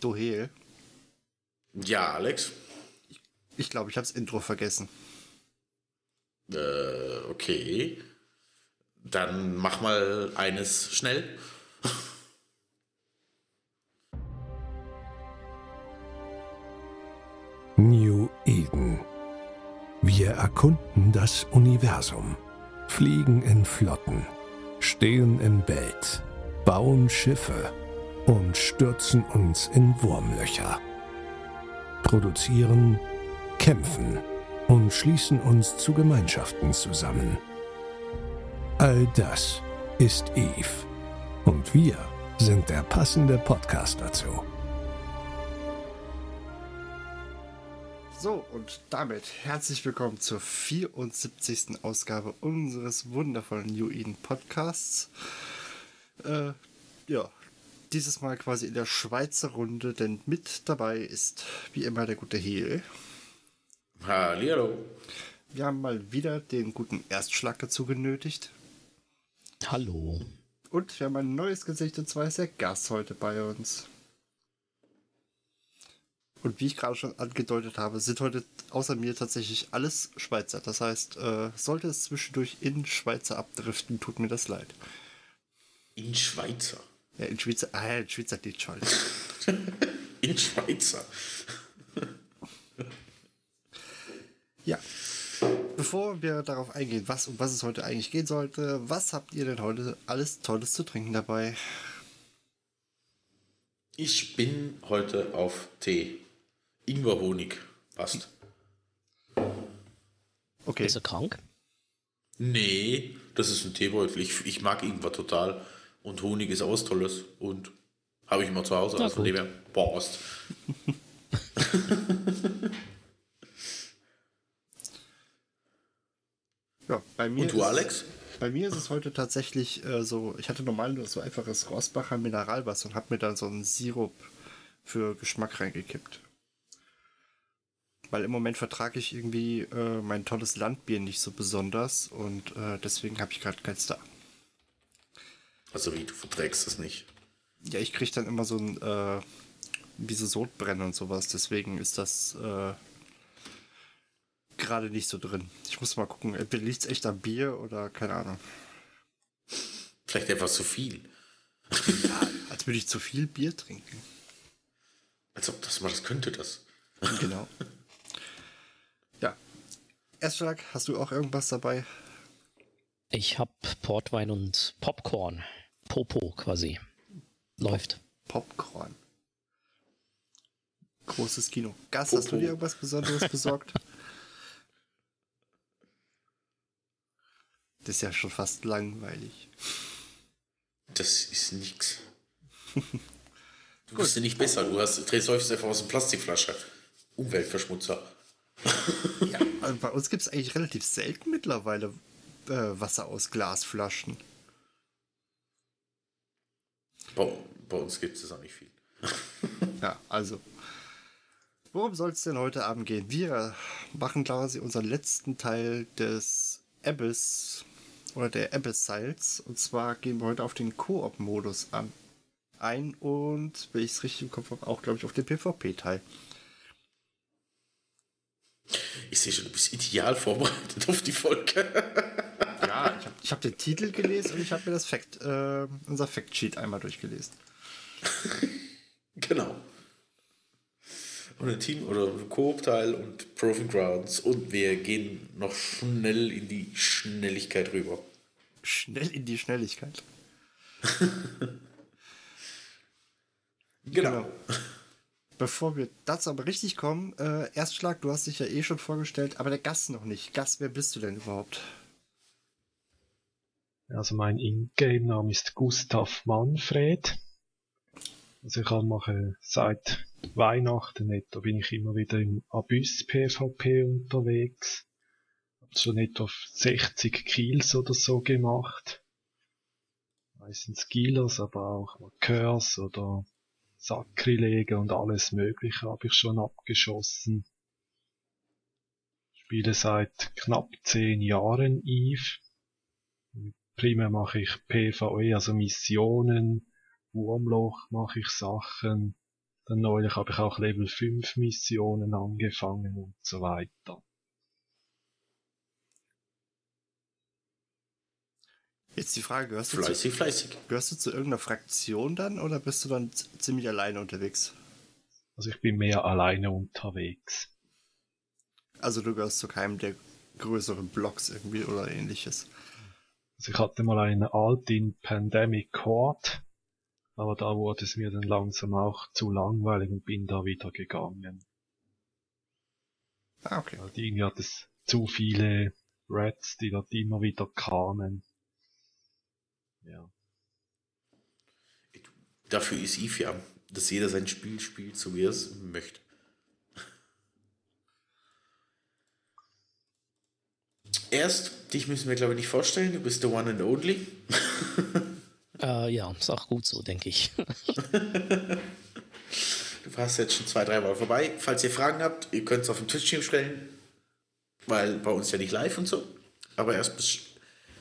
Dohel. Ja, Alex. Ich glaube, ich habe das Intro vergessen. Äh, okay. Dann mach mal eines schnell. New Eden. Wir erkunden das Universum, fliegen in Flotten, stehen im Bett, bauen Schiffe und stürzen uns in Wurmlöcher. Produzieren, kämpfen und schließen uns zu Gemeinschaften zusammen. All das ist Eve. Und wir sind der passende Podcast dazu. So, und damit herzlich willkommen zur 74. Ausgabe unseres wundervollen New Eden Podcasts. Äh, ja, dieses Mal quasi in der Schweizer Runde, denn mit dabei ist wie immer der gute Heel. Hallihallo. Wir haben mal wieder den guten Erstschlag dazu genötigt. Hallo. Und wir haben ein neues Gesicht, und zwar ist der Gast heute bei uns. Und wie ich gerade schon angedeutet habe, sind heute außer mir tatsächlich alles Schweizer. Das heißt, äh, sollte es zwischendurch in Schweizer abdriften, tut mir das leid. In Schweizer. Ja, in Schweizer, ah, in Schweizer Ditch halt. In Schweizer. Ja. Bevor wir darauf eingehen, was um was es heute eigentlich gehen sollte, was habt ihr denn heute alles Tolles zu trinken dabei? Ich bin heute auf Tee. Ingwer Honig. Passt. Okay. Ist er krank? Nee, das ist ein Teebeutel. Ich, ich mag Ingwer total. Und Honig ist auch was Tolles. Und habe ich immer zu Hause. Also her, Borst. Ja, bei mir Und du, ist- Alex? Bei mir ist es heute tatsächlich äh, so, ich hatte normal nur so einfaches Rossbacher Mineralwasser und habe mir dann so einen Sirup für Geschmack reingekippt. Weil im Moment vertrage ich irgendwie äh, mein tolles Landbier nicht so besonders und äh, deswegen habe ich gerade keins da. Also wie, du verträgst es nicht. Ja, ich kriege dann immer so ein, äh, wie so Sodbrennen und sowas, deswegen ist das äh, gerade nicht so drin. Ich muss mal gucken, entweder liegt es echt am Bier oder keine Ahnung. Vielleicht etwas zu viel. Als würde ich zu viel Bier trinken. Als ob das mal das könnte, das. Genau. ja. Erstschlag, hast du auch irgendwas dabei? Ich hab Portwein und Popcorn. Popo quasi. Läuft. Popcorn. Großes Kino. Gas, hast du dir irgendwas Besonderes besorgt? Das ist ja schon fast langweilig. Das ist nix. Du bist ja nicht besser. Du hast, drehst häufig einfach aus einer Plastikflasche. Umweltverschmutzer. Ja, also bei uns gibt es eigentlich relativ selten mittlerweile äh, Wasser aus Glasflaschen. Bei, bei uns gibt es auch nicht viel. Ja, also. Worum soll es denn heute Abend gehen? Wir machen quasi unseren letzten Teil des Abyss oder der Abyss-Siles. Und zwar gehen wir heute auf den Koop-Modus an. Ein und, wenn ich es richtig im Kopf habe, auch, glaube ich, auf den PvP-Teil. Ich sehe schon, du bist ideal vorbereitet auf die Folge. Ich habe den Titel gelesen und ich habe mir das Fact, äh, unser Factsheet einmal durchgelesen. genau. Und ein Team oder ein Koop-Teil und Proving Grounds. Und wir gehen noch schnell in die Schnelligkeit rüber. Schnell in die Schnelligkeit. Genau. Bevor wir dazu aber richtig kommen, äh, Erstschlag, du hast dich ja eh schon vorgestellt, aber der Gast noch nicht. Gast, wer bist du denn überhaupt? Also mein Ingame-Name ist Gustav Manfred. Also ich mache seit Weihnachten etwa bin ich immer wieder im Abyss PvP unterwegs. Hab schon etwa 60 Kills oder so gemacht. Meistens Killers, aber auch mal Curse oder Sakrilege und alles mögliche habe ich schon abgeschossen. Spiele seit knapp 10 Jahren Eve. Primär mache ich PvE, also Missionen, Wurmloch mache ich Sachen, Dann neulich habe ich auch Level 5 Missionen angefangen und so weiter. Jetzt die Frage, gehörst du, zu, Fleißig, fleißig. gehörst du zu irgendeiner Fraktion dann oder bist du dann ziemlich alleine unterwegs? Also ich bin mehr alleine unterwegs. Also du gehörst zu keinem der größeren Blocks irgendwie oder ähnliches. Also ich hatte mal eine Alt in Pandemic Court, aber da wurde es mir dann langsam auch zu langweilig und bin da wieder gegangen. Ah, okay. Weil irgendwie hat es zu viele Rats, die dort immer wieder kamen. Ja. Dafür ist Eve ja, dass jeder sein Spiel spielt, so wie er es möchte. Erst, dich müssen wir glaube ich nicht vorstellen, du bist der One and Only. Äh, ja, ist auch gut so, denke ich. Du warst jetzt schon zwei, dreimal vorbei. Falls ihr Fragen habt, ihr könnt es auf dem Twitch-Stream stellen, weil bei uns ja nicht live und so. Aber erst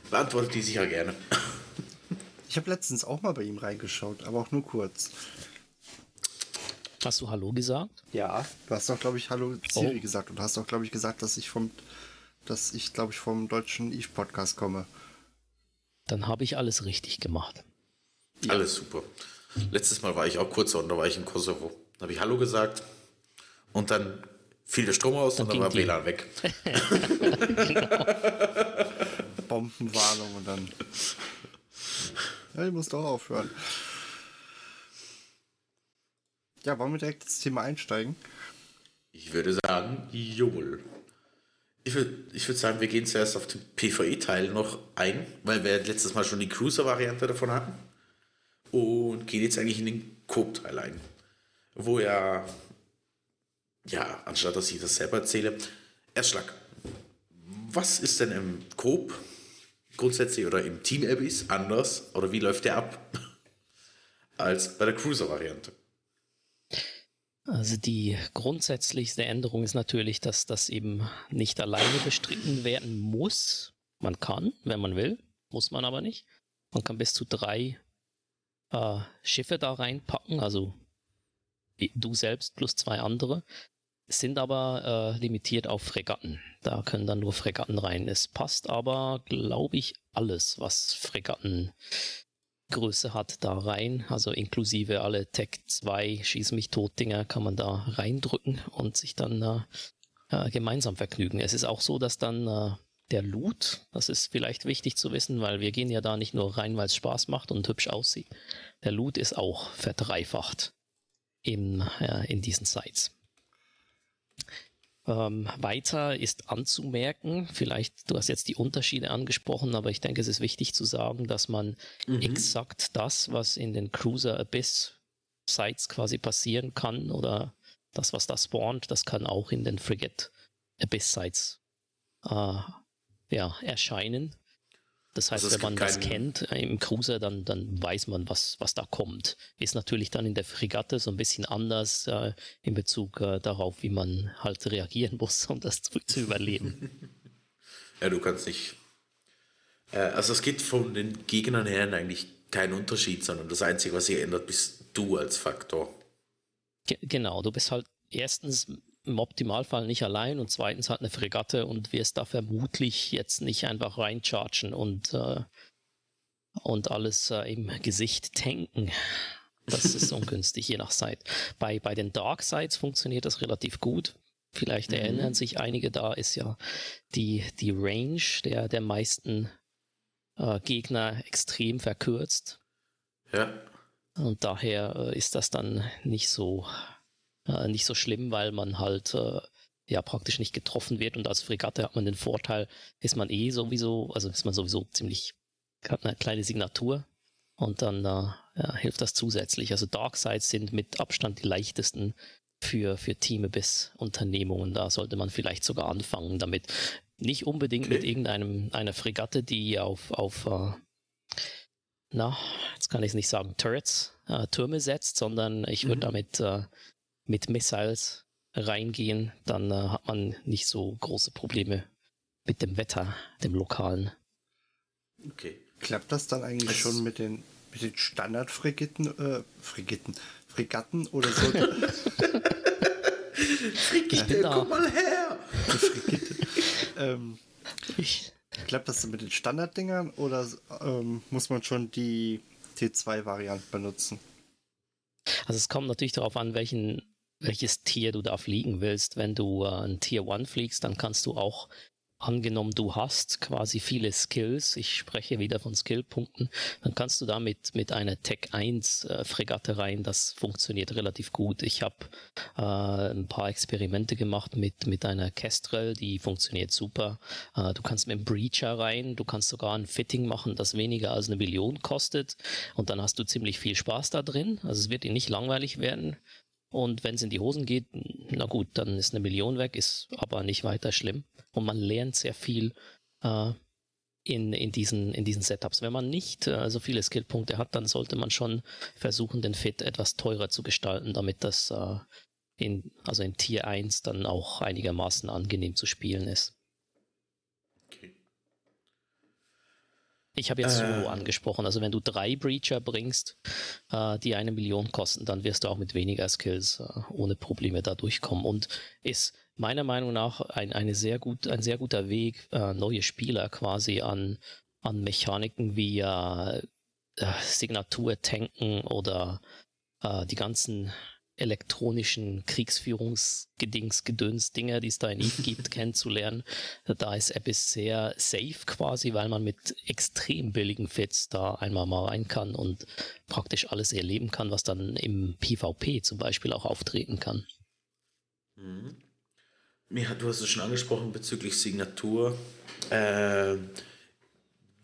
beantwortet die sicher gerne. Ich habe letztens auch mal bei ihm reingeschaut, aber auch nur kurz. Hast du Hallo gesagt? Ja. Du hast doch, glaube ich, Hallo Siri Oh. gesagt und hast doch, glaube ich, gesagt, dass ich vom, dass ich, glaube ich, vom deutschen Eve Podcast komme. Dann habe ich alles richtig gemacht. Alles super. Letztes Mal war ich auch kurz und da war ich in Kosovo. Da habe ich Hallo gesagt und dann fiel der Strom aus Dann und dann war WLAN weg. Bombenwarnung und dann. Ja, ich muss doch aufhören. Ja, wollen wir direkt ins Thema einsteigen? Ich würde sagen, jawohl. Ich würde ich würd sagen, wir gehen zuerst auf den PvE-Teil noch ein, weil wir letztes Mal schon die Cruiser-Variante davon hatten. Und gehen jetzt eigentlich in den Coop-Teil ein. Wo ja, ja, anstatt dass ich das selber erzähle, Erstschlag. Was ist denn im Coop grundsätzlich oder im Team Abyss anders oder wie läuft der ab als bei der Cruiser-Variante? Also die grundsätzlichste Änderung ist natürlich, dass das eben nicht alleine bestritten werden muss. Man kann, wenn man will, muss man aber nicht. Man kann bis zu drei äh, Schiffe da reinpacken, also du selbst plus zwei andere, sind aber äh, limitiert auf Fregatten. Da können dann nur Fregatten rein. Es passt aber, glaube ich, alles, was Fregatten Größe hat, da rein. Also inklusive alle Tech 2 Schieß mich tot Dinger kann man da reindrücken und sich dann äh, äh, gemeinsam vergnügen. Es ist auch so, dass dann äh, der Loot, das ist vielleicht wichtig zu wissen, weil wir gehen ja da nicht nur rein, weil es Spaß macht und hübsch aussieht. Der Loot ist auch verdreifacht in, äh, in diesen Sites. Ähm, weiter ist anzumerken, vielleicht, du hast jetzt die Unterschiede angesprochen, aber ich denke, es ist wichtig zu sagen, dass man exakt das, was in den Cruiser Abyss Sites quasi passieren kann oder das, was da spawnt, das kann auch in den Frigate Abyss Sites äh, ja, erscheinen. Das heißt, Also wenn man das keinen- kennt äh, im Cruiser, dann, dann weiß man, was, was da kommt. Ist natürlich dann in der Fregatte so ein bisschen anders äh, in Bezug äh, darauf, wie man halt reagieren muss, um das zu, zu überleben. Ja, du kannst nicht. Äh, also es geht von den Gegnern her eigentlich kein Unterschied, sondern das Einzige, was sich ändert, bist du als Faktor. Ge genau, du bist halt erstens im Optimalfall nicht allein und zweitens halt eine Fregatte und wirst da vermutlich jetzt nicht einfach reinchargen und, äh, und alles äh, im Gesicht tanken. Das ist ungünstig, je nach Site. Bei, bei den Dark Sites funktioniert das relativ gut. Vielleicht erinnern sich einige, da ist ja die, die Range der, der meisten äh, Gegner extrem verkürzt. Ja. Und daher äh, ist das dann nicht so, äh, nicht so schlimm, weil man halt äh, ja praktisch nicht getroffen wird. Und als Fregatte hat man den Vorteil, ist man eh sowieso, also ist man sowieso ziemlich, hat eine kleine Signatur. Und dann äh, ja, hilft das zusätzlich. Also Darksides sind mit Abstand die leichtesten für, für Team bis Unternehmungen. Da sollte man vielleicht sogar anfangen damit. Nicht unbedingt mit Okay. irgendeinem einer Fregatte, die auf, auf äh, na, jetzt kann ich es nicht sagen, Turrets, äh, Türme setzt, sondern ich würde Mhm. damit äh, mit Missiles reingehen, dann äh, hat man nicht so große Probleme mit dem Wetter, dem lokalen. Okay. Klappt das dann eigentlich Es- schon mit den, mit den Standard-Frigitten, äh, Frigitten, Fregatten oder so? Brigitte, komm mal her! ähm, Ich, klappt das mit den Standarddingern oder ähm, muss man schon die T2-Variante benutzen? Also es kommt natürlich darauf an, welchen, welches Tier du da fliegen willst. Wenn du äh, ein Tier 1 fliegst, dann kannst du auch, angenommen du hast quasi viele Skills, ich spreche wieder von Skillpunkten, dann kannst du damit mit einer Tech 1 äh, Fregatte rein, das funktioniert relativ gut. Ich habe äh, ein paar Experimente gemacht mit, mit einer Kestrel, die funktioniert super. Äh, du kannst mit dem Breacher rein, du kannst sogar ein Fitting machen, das weniger als eine Million kostet und dann hast du ziemlich viel Spaß da drin. Also es wird dir nicht langweilig werden. Und wenn es in die Hosen geht, na gut, dann ist eine Million weg, ist aber nicht weiter schlimm. Und man lernt sehr viel äh, in, in, diesen, in diesen Setups. Wenn man nicht äh, so viele Skillpunkte hat, dann sollte man schon versuchen, den Fit etwas teurer zu gestalten, damit das äh, in, also in Tier 1 dann auch einigermaßen angenehm zu spielen ist. Ich habe jetzt Äh. so angesprochen, also wenn du drei Breacher bringst, äh, die eine Million kosten, dann wirst du auch mit weniger Skills äh, ohne Probleme da durchkommen und ist meiner Meinung nach ein, eine sehr gut, ein sehr guter Weg, äh, neue Spieler quasi an, an Mechaniken wie äh, äh, Signatur tanken oder äh, die ganzen elektronischen Kriegsführungsgedings, Gedöns, Dinger, die es da in Eve gibt, kennenzulernen. Da ist Abyss sehr safe quasi, weil man mit extrem billigen Fits da einmal mal rein kann und praktisch alles erleben kann, was dann im PvP zum Beispiel auch auftreten kann. Mhm. Mir hat, du hast es schon angesprochen bezüglich Signatur. Ähm,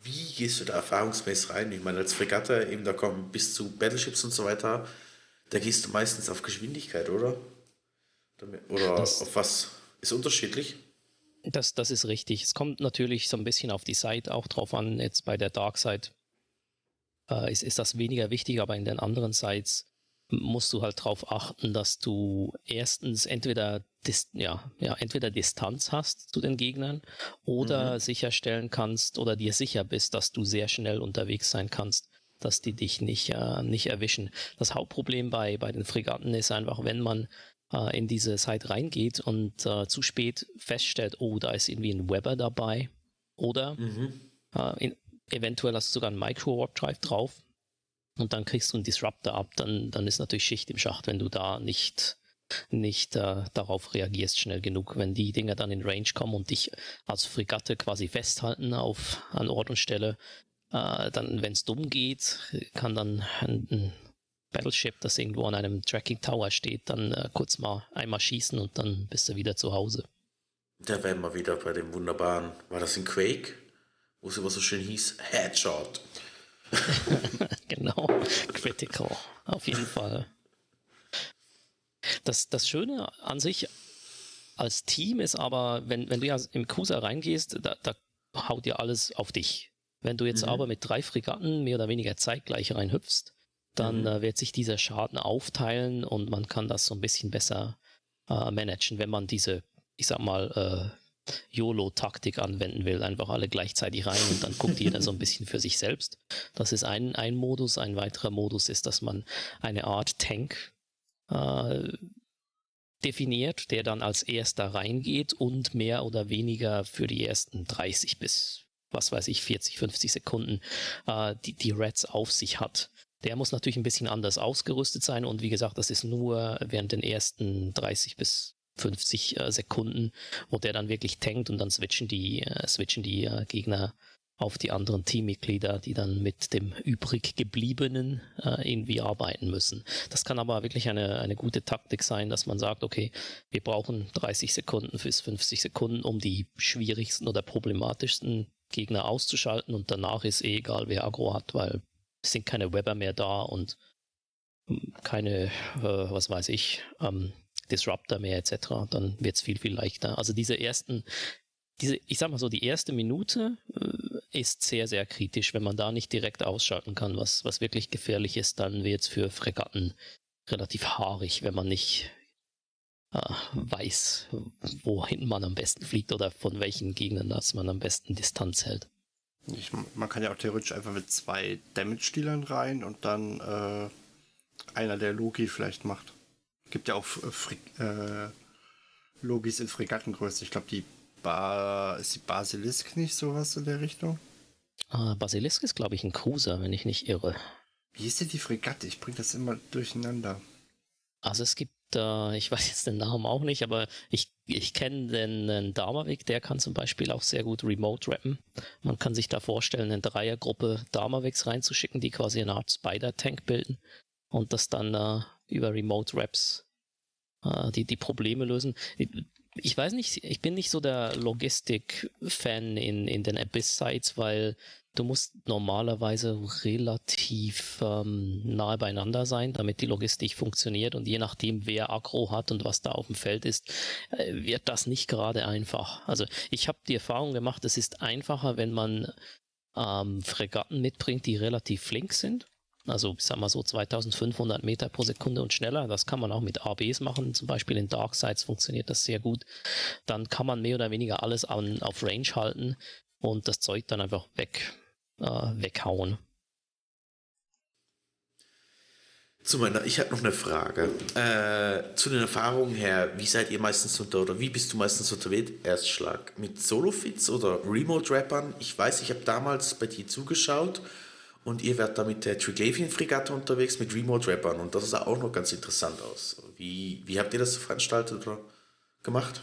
wie gehst du da erfahrungsmäßig rein? Ich meine, als Fregatte, eben da kommen bis zu Battleships und so weiter, da gehst du meistens auf Geschwindigkeit, oder? Oder Das- auf was? Ist unterschiedlich? Das, das ist richtig. Es kommt natürlich so ein bisschen auf die Side auch drauf an. Jetzt bei der Dark Side äh, ist, ist das weniger wichtig, aber in den anderen Sides musst du halt darauf achten, dass du erstens entweder, Dis ja, ja, entweder Distanz hast zu den Gegnern oder sicherstellen kannst oder dir sicher bist, dass du sehr schnell unterwegs sein kannst, dass die dich nicht, äh, nicht erwischen. Das Hauptproblem bei, bei den Fregatten ist einfach, wenn man äh, in diese Site reingeht und äh, zu spät feststellt, oh, da ist irgendwie ein Webber dabei oder Mhm. äh, in, eventuell hast du sogar einen Micro-Warp-Drive drauf und dann kriegst du einen Disruptor ab, dann, dann ist natürlich Schicht im Schacht, wenn du da nicht, nicht äh, darauf reagierst schnell genug. Wenn die Dinger dann in Range kommen und dich als Fregatte quasi festhalten auf, an Ort und Stelle, äh, dann, wenn es dumm geht, kann dann ein, ein Battleship, das irgendwo an einem Tracking Tower steht, dann äh, kurz mal einmal schießen und dann bist du wieder zu Hause. Da wären wir wieder bei dem wunderbaren, war das in Quake? Wo es immer so schön hieß, Headshot. genau, critical, auf jeden Fall. Das, das Schöne an sich als Team ist aber, wenn, wenn du ja im Cruiser reingehst, da, da haut dir alles auf dich. Wenn du jetzt Mhm. aber mit drei Fregatten mehr oder weniger zeitgleich reinhüpfst, dann Mhm. äh, wird sich dieser Schaden aufteilen und man kann das so ein bisschen besser äh, managen, wenn man diese, ich sag mal, äh, YOLO-Taktik anwenden will. Einfach alle gleichzeitig rein und dann guckt jeder so ein bisschen für sich selbst. Das ist ein, ein Modus. Ein weiterer Modus ist, dass man eine Art Tank äh, definiert, der dann als erster reingeht und mehr oder weniger für die ersten 30 bis, was weiß ich, 40, 50 Sekunden äh, die, die Reds auf sich hat. Der muss natürlich ein bisschen anders ausgerüstet sein und wie gesagt, das ist nur während den ersten 30 bis 50 äh, Sekunden, wo der dann wirklich tankt und dann switchen die, äh, switchen die äh, Gegner auf die anderen Teammitglieder, die dann mit dem übrig gebliebenen äh, irgendwie arbeiten müssen. Das kann aber wirklich eine, eine gute Taktik sein, dass man sagt, okay, wir brauchen 30 Sekunden bis 50 Sekunden, um die schwierigsten oder problematischsten Gegner auszuschalten und danach ist eh egal, wer Agro hat, weil es sind keine Webber mehr da und ähm, keine, äh, was weiß ich, ähm, Disruptor mehr etc., dann wird es viel, viel leichter. Also diese ersten, diese, ich sag mal so, die erste Minute äh, ist sehr, sehr kritisch. Wenn man da nicht direkt ausschalten kann, was, was wirklich gefährlich ist, dann wird es für Fregatten relativ haarig, wenn man nicht weiß, wohin man am besten fliegt oder von welchen Gegnern das man am besten Distanz hält. Ich, man kann ja auch theoretisch einfach mit zwei Damage-Dealern rein und dann äh, einer, der Logi vielleicht macht. Gibt ja auch äh, äh, Logis in Fregattengröße. Ich glaube, die ba ist die Basilisk nicht sowas in der Richtung? Äh, Basilisk ist, glaube ich, ein Cruiser, wenn ich nicht irre. Wie ist denn die Fregatte? Ich bringe das immer durcheinander. Also es gibt, äh, ich weiß jetzt den Namen auch nicht, aber ich, ich kenne den, den Damavik, der kann zum Beispiel auch sehr gut remote rappen. Man kann sich da vorstellen, eine Dreiergruppe Damaviks reinzuschicken, die quasi eine Art Spider-Tank bilden und das dann äh, über Remote Raps äh, die, die Probleme lösen. Ich weiß nicht, ich bin nicht so der Logistik-Fan in, in den Abyss-Sites, weil du musst normalerweise relativ ähm, nahe beieinander sein, damit die Logistik funktioniert und je nachdem, wer Agro hat und was da auf dem Feld ist, äh, wird das nicht gerade einfach. Also ich habe die Erfahrung gemacht, es ist einfacher, wenn man ähm, Fregatten mitbringt, die relativ flink sind also ich sag mal so 2500 Meter pro Sekunde und schneller. Das kann man auch mit ABs machen. Zum Beispiel in Dark Sides funktioniert das sehr gut. Dann kann man mehr oder weniger alles an, auf Range halten und das Zeug dann einfach weg, äh, weghauen. Zu meiner, ich habe noch eine Frage. Äh, zu den Erfahrungen her, wie seid ihr meistens unter oder wie bist du meistens unterwegs? Erstschlag mit Solofits oder Remote-Rappern? Ich weiß, ich habe damals bei dir zugeschaut und ihr werdet da mit der Triglavian-Fregatte unterwegs mit Remote-Rappern und das sah auch noch ganz interessant aus. Wie, wie habt ihr das veranstaltet oder gemacht?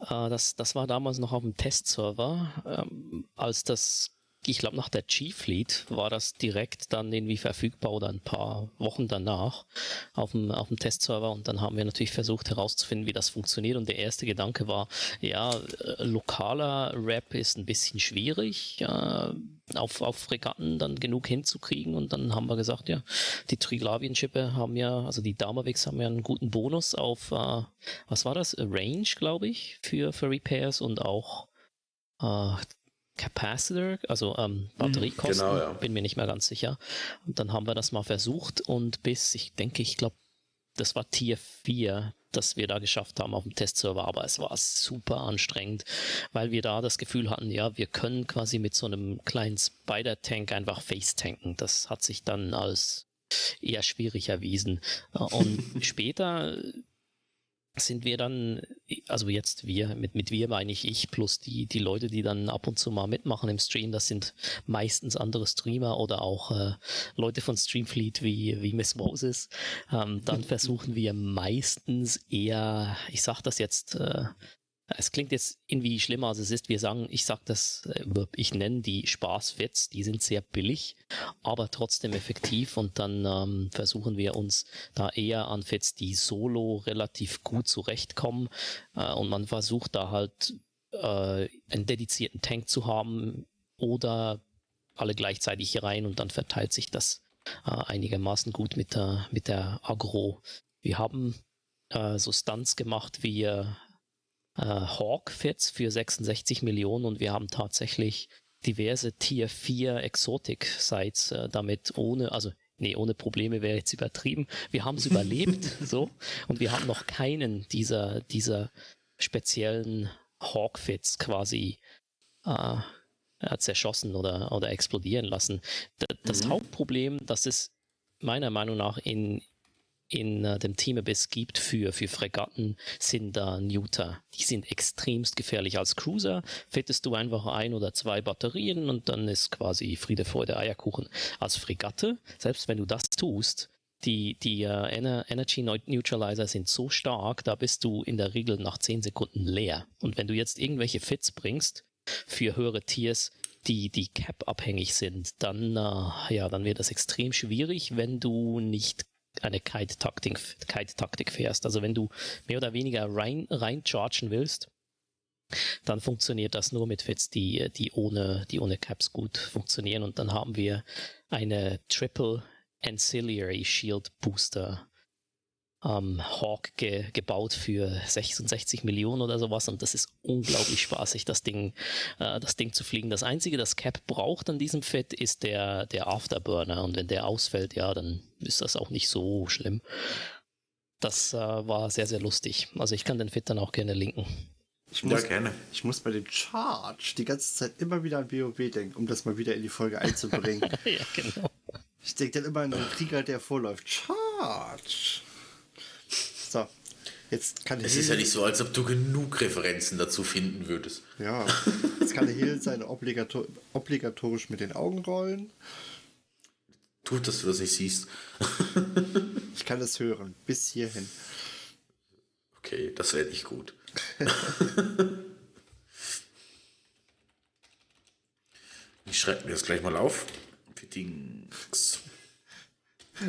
Uh, das, das war damals noch auf dem Testserver. Ähm, als das, ich glaube, nach der G-Fleet war das direkt dann irgendwie verfügbar oder ein paar Wochen danach auf dem, auf dem Testserver und dann haben wir natürlich versucht herauszufinden, wie das funktioniert und der erste Gedanke war, ja, äh, lokaler Rap ist ein bisschen schwierig. Äh, auf, auf Fregatten dann genug hinzukriegen. Und dann haben wir gesagt, ja, die Triglavien-Schippe haben ja, also die Damavix haben ja einen guten Bonus auf, äh, was war das? Range, glaube ich, für, für Repairs und auch äh, Capacitor, also ähm, Batteriekosten, genau, ja. bin mir nicht mehr ganz sicher. Und dann haben wir das mal versucht und bis, ich denke, ich glaube, das war Tier 4, das wir da geschafft haben auf dem Testserver, aber es war super anstrengend, weil wir da das Gefühl hatten, ja, wir können quasi mit so einem kleinen Spider-Tank einfach face-tanken. Das hat sich dann als eher schwierig erwiesen. Und später sind wir dann, also jetzt wir, mit, mit wir meine ich ich, plus die, die Leute, die dann ab und zu mal mitmachen im Stream, das sind meistens andere Streamer oder auch äh, Leute von Streamfleet wie, wie Miss Moses. Ähm, dann versuchen wir meistens eher, ich sag das jetzt äh, es klingt jetzt irgendwie schlimmer, als es ist. Wir sagen, ich sag das, äh, ich nenne die Spaßfits, die sind sehr billig, aber trotzdem effektiv und dann ähm, versuchen wir uns da eher an Fits, die solo relativ gut zurechtkommen äh, und man versucht da halt äh, einen dedizierten Tank zu haben oder alle gleichzeitig rein und dann verteilt sich das äh, einigermaßen gut mit der, mit der Agro. Wir haben äh, so Stunts gemacht wie äh, äh, Hawk-Fits für 66 Millionen und wir haben tatsächlich diverse Tier 4 Exotic-Sites äh, damit ohne, also nee, ohne Probleme wäre jetzt übertrieben. Wir haben es überlebt, so, und wir haben noch keinen dieser, dieser speziellen Hawk-Fits quasi äh, zerschossen oder, oder explodieren lassen. das mhm. Hauptproblem, das es meiner Meinung nach in, in äh, dem Team Abyss gibt für, für Fregatten, sind da Neuter. Die sind extremst gefährlich. Als Cruiser fettest du einfach ein oder zwei Batterien und dann ist quasi Friede, Freude, Eierkuchen. Als Fregatte, selbst wenn du das tust, die, die uh, Energy Neutralizer sind so stark, da bist du in der Regel nach 10 Sekunden leer. Und wenn du jetzt irgendwelche Fits bringst für höhere Tiers, die, die Cap abhängig sind, dann, uh, ja, dann wird das extrem schwierig, wenn du nicht eine Kite-Taktik Kite fährst. Also wenn du mehr oder weniger rein, rein chargen willst, dann funktioniert das nur mit Fits, die, die ohne, die ohne Caps gut funktionieren. Und dann haben wir eine Triple Ancillary Shield Booster ähm, Hawk ge gebaut für 66 Millionen oder sowas und das ist unglaublich spaßig, das Ding, äh, das Ding zu fliegen. Das einzige, das Cap braucht an diesem Fit, ist der, der Afterburner und wenn der ausfällt, ja, dann ist das auch nicht so schlimm. Das äh, war sehr, sehr lustig. Also ich kann den Fit dann auch gerne linken. Ich muss, ja, gerne. Ich muss bei dem Charge die ganze Zeit immer wieder an WoW denken, um das mal wieder in die Folge einzubringen. ja, genau. Ich denke dann immer an den Krieger, der vorläuft. Charge! So, jetzt kann Es ist ja nicht so, als ob du genug Referenzen dazu finden würdest. Ja, jetzt kann der Hill seine obligator obligatorisch mit den Augen rollen. Tut, dass du das nicht siehst. Ich kann es hören, bis hierhin. Okay, das wäre nicht gut. ich schreibe mir das gleich mal auf.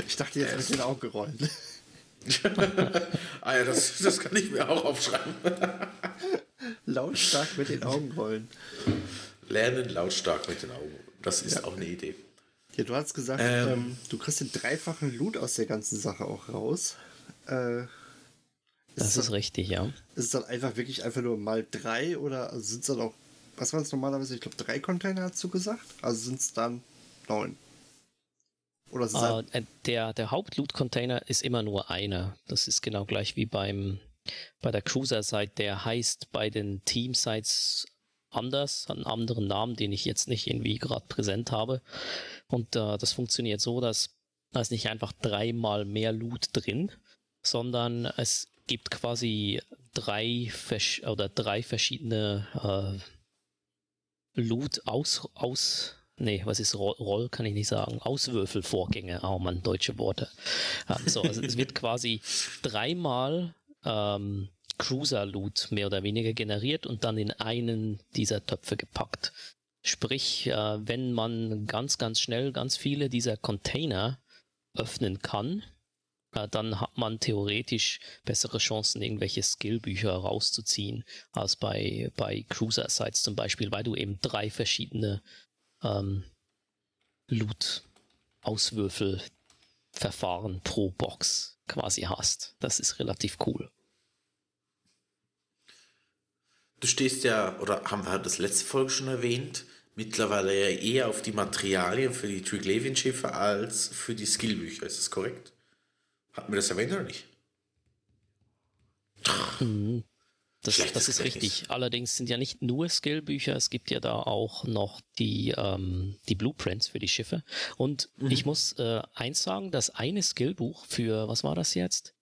Ich dachte jetzt mit den Augen rollen. ah ja, das, das kann ich mir auch aufschreiben. Lautstark mit den Augen rollen. Lernen lautstark mit den Augen. Das ist Ja. auch eine Idee. Ja, du hast gesagt, Ähm. ähm, du kriegst den dreifachen Loot aus der ganzen Sache auch raus. Äh, Das ist, ist dann, richtig, ja. ist es dann einfach wirklich einfach nur mal drei oder sind es dann auch, was waren es normalerweise? Ich glaube, drei Container hast du gesagt? Also sind es dann neun. Oder sind es Äh, äh, der der Hauptloot-Container ist immer nur einer. Das ist genau gleich wie beim bei der Cruiser-Site. Der heißt bei den Team-Sites anders, hat einen anderen Namen, den ich jetzt nicht irgendwie gerade präsent habe. Und äh, das funktioniert so, dass da ist nicht einfach dreimal mehr Loot drin, sondern es gibt quasi drei oder drei verschiedene äh, Loot aus aus nee, was ist Roll, Roll kann ich nicht sagen, Auswürfelvorgänge, oh man, deutsche Worte. Also, also es wird quasi dreimal ähm, Cruiser-Loot mehr oder weniger generiert und dann in einen dieser Töpfe gepackt. Sprich, äh, wenn man ganz, ganz schnell ganz viele dieser Container öffnen kann, äh, dann hat man theoretisch bessere Chancen, irgendwelche Skillbücher rauszuziehen, als bei, bei Cruiser-Sites zum Beispiel, weil du eben drei verschiedene ähm, Loot-Auswürfelverfahren pro Box quasi hast. Das ist relativ cool. Du stehst ja, oder haben wir das letzte Folge schon erwähnt, mittlerweile ja eher auf die Materialien für die Triglavian-Schiffe als für die Skillbücher. Ist das korrekt? Hatten wir das erwähnt oder nicht? Mhm. Das, das ist richtig. Allerdings sind ja nicht nur Skillbücher, es gibt ja da auch noch die, ähm, die Blueprints für die Schiffe. Und ich muss äh, eins sagen, das eine Skillbuch für, was war das jetzt?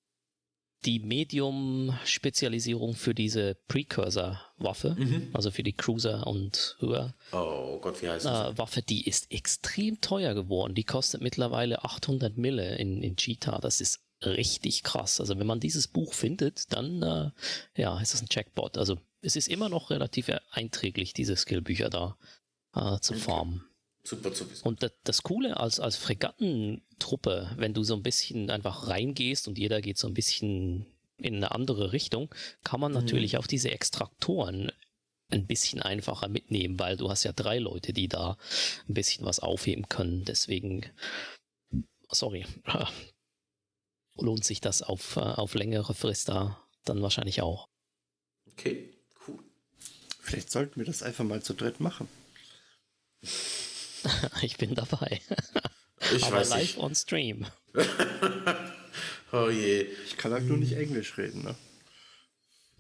Die Medium-Spezialisierung für diese Precursor-Waffe, also für die Cruiser und höher Oh Gott, wie heißt das? äh, Waffe, die ist extrem teuer geworden. Die kostet mittlerweile 800 Mille in, in Cheetah. Das ist richtig krass. Also wenn man dieses Buch findet, dann äh, ja, ist das ein Jackpot. Also es ist immer noch relativ einträglich, diese Skillbücher da äh, zu farmen. Super zu wissen. Und das, das Coole als, als Fregattentruppe, wenn du so ein bisschen einfach reingehst und jeder geht so ein bisschen in eine andere Richtung, kann man natürlich auch diese Extraktoren ein bisschen einfacher mitnehmen, weil du hast ja drei Leute, die da ein bisschen was aufheben können. Deswegen, sorry, lohnt sich das auf, äh, auf längere Frist da dann wahrscheinlich auch. Okay, cool. Vielleicht sollten wir das einfach mal zu dritt machen. Ich bin dabei. Ich Aber weiß live nicht. on stream. Oh je. Ich kann halt nur nicht Englisch reden, ne?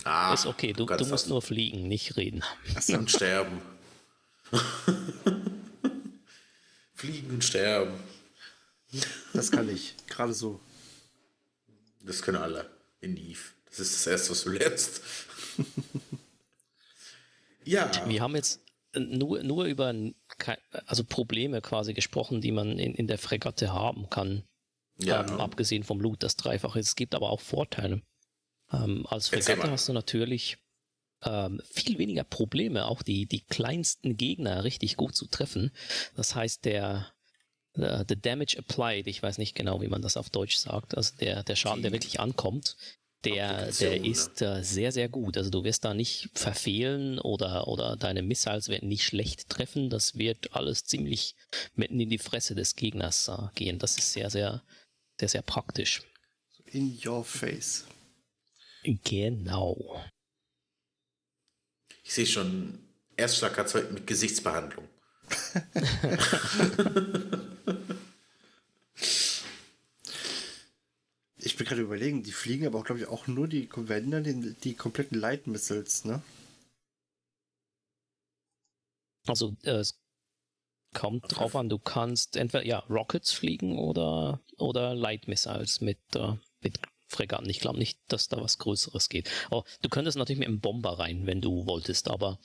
Ah, Ist okay, du, du musst nur fliegen, nicht reden. und sterben. Fliegen und sterben. Das kann ich. Gerade so. Das können alle in Eve. Das ist das Erste, was du lernst. ja, Wir haben jetzt nur, nur über also Probleme quasi gesprochen, die man in, in der Fregatte haben kann. ja. Ähm, abgesehen vom Loot, das Dreifache. ist. Es gibt aber auch Vorteile. Ähm, als Fregatte hast du natürlich ähm, viel weniger Probleme, auch die, die kleinsten Gegner richtig gut zu treffen. Das heißt, der the damage applied, ich weiß nicht genau, wie man das auf Deutsch sagt, also der, der Schaden, der wirklich ankommt, der, der Applikation, ne? ist äh, sehr, sehr gut. Also du wirst da nicht verfehlen oder, oder deine Missiles werden nicht schlecht treffen. Das wird alles ziemlich mitten in die Fresse des Gegners äh, gehen. Das ist sehr, sehr, sehr, sehr praktisch. In your face. Genau. ich sehe schon Erstschlag erzeugt mit Gesichtsbehandlung. Ich bin gerade überlegen, die fliegen aber auch, glaube ich, auch nur die Convener, die, die kompletten Light Missiles, ne? Also äh, Kommt drauf an, du kannst entweder ja Rockets fliegen oder, oder Light Missiles mit, äh, mit Fregatten. Ich glaube nicht, dass da was Größeres geht. Oh, du könntest natürlich mit einem Bomber rein, wenn du wolltest, aber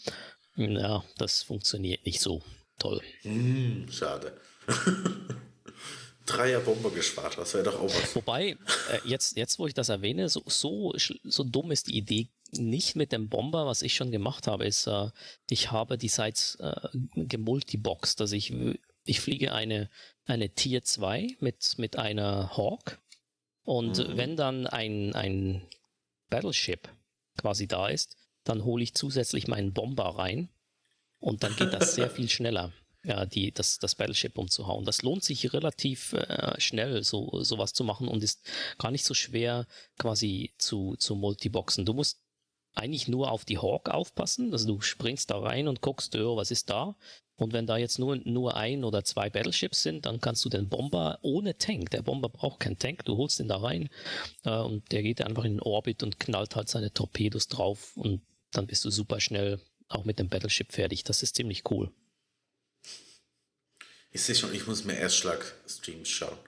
ja, das funktioniert nicht so toll. Hm, schade. Dreier Bombergeschwader, das wäre doch auch was. Wobei, äh, jetzt, jetzt wo ich das erwähne, so, so, so dumm ist die Idee nicht mit dem Bomber. Was ich schon gemacht habe, ist, äh, ich habe die Sites äh, gemultiboxt. Also ich, ich fliege eine, eine Tier 2 mit, mit einer Hawk. Und mhm. wenn dann ein, ein Battleship quasi da ist, dann hole ich zusätzlich meinen Bomber rein. Und dann geht das sehr viel schneller ja, die, das, das Battleship umzuhauen. Das lohnt sich relativ äh, schnell, so sowas zu machen und ist gar nicht so schwer quasi zu, zu multiboxen. Du musst eigentlich nur auf die Hawk aufpassen, also du springst da rein und guckst, oh, was ist da? Und wenn da jetzt nur, nur ein oder zwei Battleships sind, dann kannst du den Bomber ohne Tank, der Bomber braucht keinen Tank, du holst den da rein äh, und der geht einfach in den Orbit und knallt halt seine Torpedos drauf und dann bist du super schnell auch mit dem Battleship fertig. Das ist ziemlich cool. Ich sehe schon, ich muss mir Erstschlag-Streams schauen.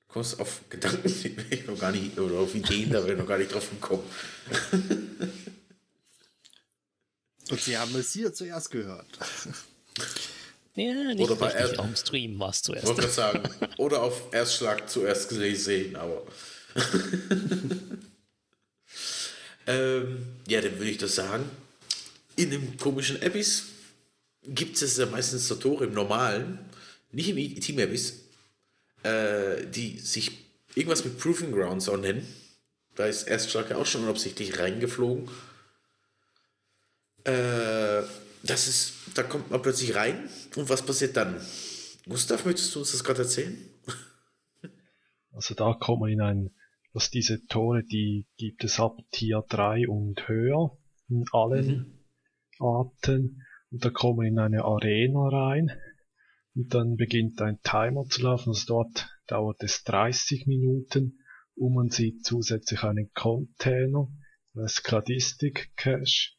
Du kommst auf Gedanken, die ich noch gar nicht, oder auf Ideen, da bin ich noch gar nicht drauf gekommen. Und Sie haben es hier zuerst gehört. Ja, nicht oder bei richtig, auf Stream war es zuerst. Wollte sagen, oder auf Erstschlag zuerst gesehen, aber. ähm, ja, dann würde ich das sagen. In dem komischen Abyss gibt es ja meistens so Tore im normalen nicht im Team Abyss, äh, die sich irgendwas mit Proving Grounds auch nennen. Da ist Erstschlag auch schon unabsichtlich reingeflogen. Äh, das ist, da kommt man plötzlich rein und was passiert dann? Gustav, möchtest du uns das gerade erzählen? Also da kommt man in ein, dass diese Tore, die gibt es ab Tier 3 und höher in allen mhm. Arten. Und da kommt man in eine Arena rein und dann beginnt ein Timer zu laufen. Also dort dauert es 30 Minuten und man sieht zusätzlich einen Container, das Cladistic Cache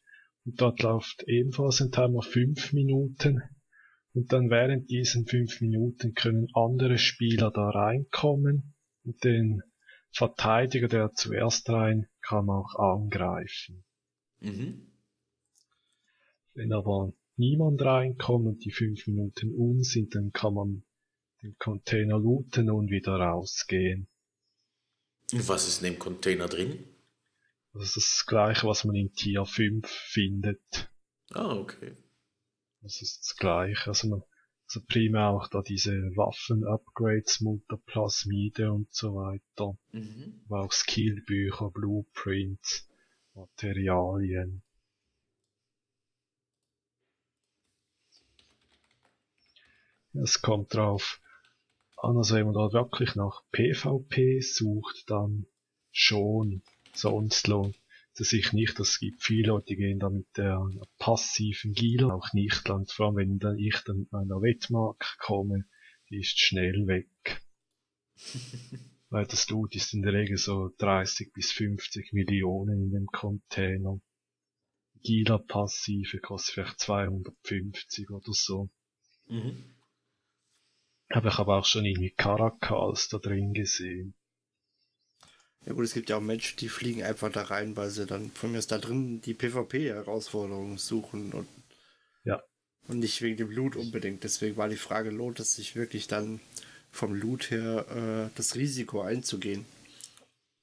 und dort läuft ebenfalls ein Timer 5 Minuten und dann während diesen 5 Minuten können andere Spieler da reinkommen und den Verteidiger, der zuerst rein, kann auch angreifen. Mhm. Wenn aber niemand reinkommt und die fünf Minuten um sind, dann kann man den Container looten und wieder rausgehen. Und was ist in dem Container drin? Das ist das gleiche, was man in Tier 5 findet. Ah, okay. Das ist das gleiche. Also, man, also primär auch da diese Waffen-Upgrades, Multiplasmide und so weiter. Mhm. Aber auch Skillbücher, Blueprints, Materialien. Es kommt drauf an, also wenn man da wirklich nach PvP sucht, dann schon. Sonst lohnt es sich nicht. Es gibt viele Leute, die gehen da mit der passiven Gil auch nicht lang. Vor allem, wenn dann ich dann an einer Wettmark komme, die ist schnell weg. Weil das Loot ist in der Regel so 30 bis 50 Millionen in dem Container. Gila passive kostet vielleicht 250 oder so. Mhm. Habe ich aber auch schon irgendwie Caracals da drin gesehen. Ja gut, es gibt ja auch Menschen, die fliegen einfach da rein, weil sie dann von mir ist da drin die PvP-Herausforderungen suchen und, ja. und nicht wegen dem Loot unbedingt. Deswegen war die Frage, lohnt es sich wirklich dann vom Loot her äh, das Risiko einzugehen?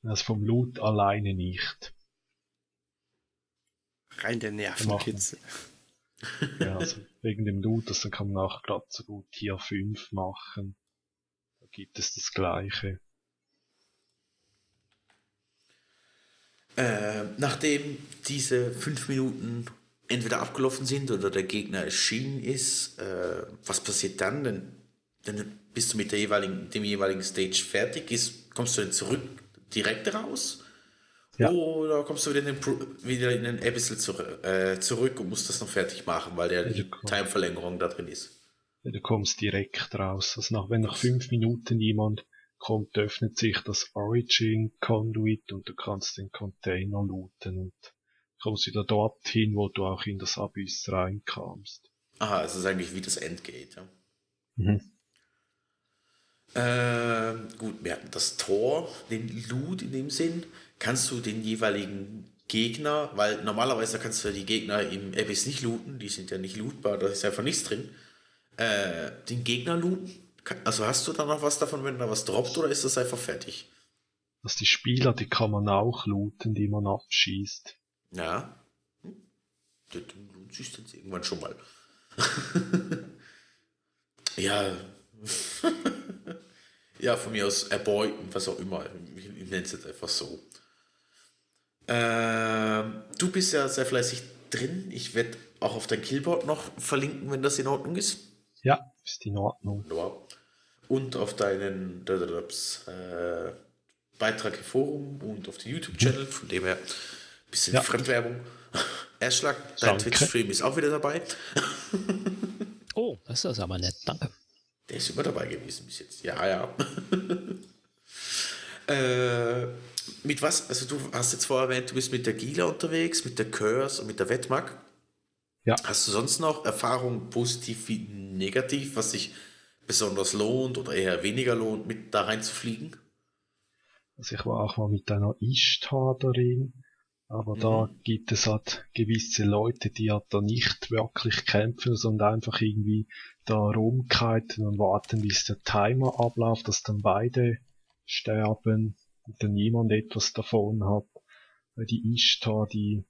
Das vom Loot alleine nicht. Rein der Nervenkitzel. Ja, also wegen dem Loot, das dann kann man auch gerade so gut Tier 5 machen. Da gibt es das gleiche. Äh, nachdem diese 5 Minuten entweder abgelaufen sind oder der Gegner erschienen ist, äh, was passiert dann? Denn, dann bist du mit der jeweiligen, dem jeweiligen Stage fertig, ist, kommst du dann zurück direkt raus? Ja. Oder kommst du wieder in den, wieder in den Abyssal zurück, äh, zurück und musst das noch fertig machen, weil der ja, Time-Verlängerung da drin ist? Ja, du kommst direkt raus. Also nach, wenn nach fünf Minuten jemand kommt, öffnet sich das Origin Conduit und du kannst den Container looten und kommst wieder dorthin, wo du auch in das Abyss reinkamst. Aha, es ist eigentlich wie das Endgate, ja? Mhm. Ähm, gut, wir hatten das Tor, den Loot in dem Sinn. Kannst du den jeweiligen Gegner, weil normalerweise kannst du ja die Gegner im Abyss nicht looten, die sind ja nicht lootbar, da ist einfach nichts drin. Äh, den Gegner looten? Also hast du da noch was davon, wenn da was droppt, oder ist das einfach fertig? Dass die Spieler, die kann man auch looten, die man abschießt. Ja. Hm. Das lohnt sich dann irgendwann schon mal. ja. ja, von mir aus erbeuten, was auch immer. Ich, ich nenne es jetzt einfach so. Ähm, du bist ja sehr fleißig drin. Ich werde auch auf dein Killboard noch verlinken, wenn das in Ordnung ist. Ja, ist in Ordnung. Ja. Und auf deinen äh, Beitrag im Forum und auf den YouTube-Channel, von dem her ein bisschen ja. Fremdwerbung. Erschlag, dein Twitch-Stream ist auch wieder dabei. oh, das ist aber nett, danke. Der ist immer dabei gewesen bis jetzt. Ja, ja. äh, mit was? Also du hast jetzt vorher erwähnt, du bist mit der Gila unterwegs, mit der Curse und mit der Wettmark. Ja. Hast du sonst noch Erfahrungen positiv wie negativ, was sich besonders lohnt oder eher weniger lohnt, mit da reinzufliegen? Also ich war auch mal mit einer Ishtar darin, aber mhm. da gibt es halt gewisse Leute, die halt da nicht wirklich kämpfen, sondern einfach irgendwie da rumkiten und warten, bis der Timer abläuft, dass dann beide sterben und dann niemand etwas davon hat. Weil die Ishtar, die,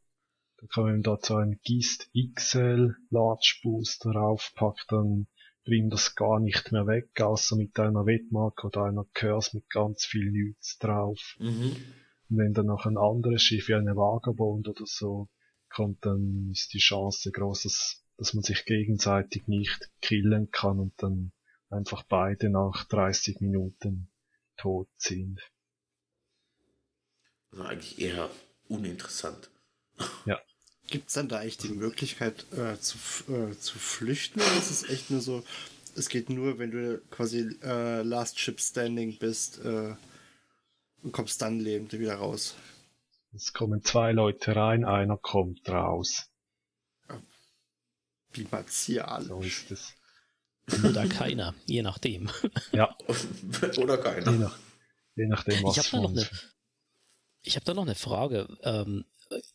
da kann man da so einen GIST XL Large Booster draufpacken, dann bringt das gar nicht mehr weg, außer mit einer Wettmarke oder einer Curse mit ganz viel Nütz drauf. Mhm. Und wenn dann noch ein anderes Schiff wie eine Vagabond oder so kommt, dann ist die Chance groß, dass, dass man sich gegenseitig nicht killen kann und dann einfach beide nach 30 Minuten tot sind. Also eigentlich eher uninteressant. Ja. Gibt es dann da echt die Möglichkeit äh, zu, äh, zu flüchten oder ist es echt nur so, es geht nur, wenn du quasi äh, Last Ship Standing bist äh, und kommst dann lebend wieder raus? Es kommen zwei Leute rein, einer kommt raus. Wie martial. So ist es. Oder keiner, je nachdem. Ja. Oder keiner. Je, nach, je nachdem, was ich habe da, noch eine, ich hab da noch eine Frage. Ähm,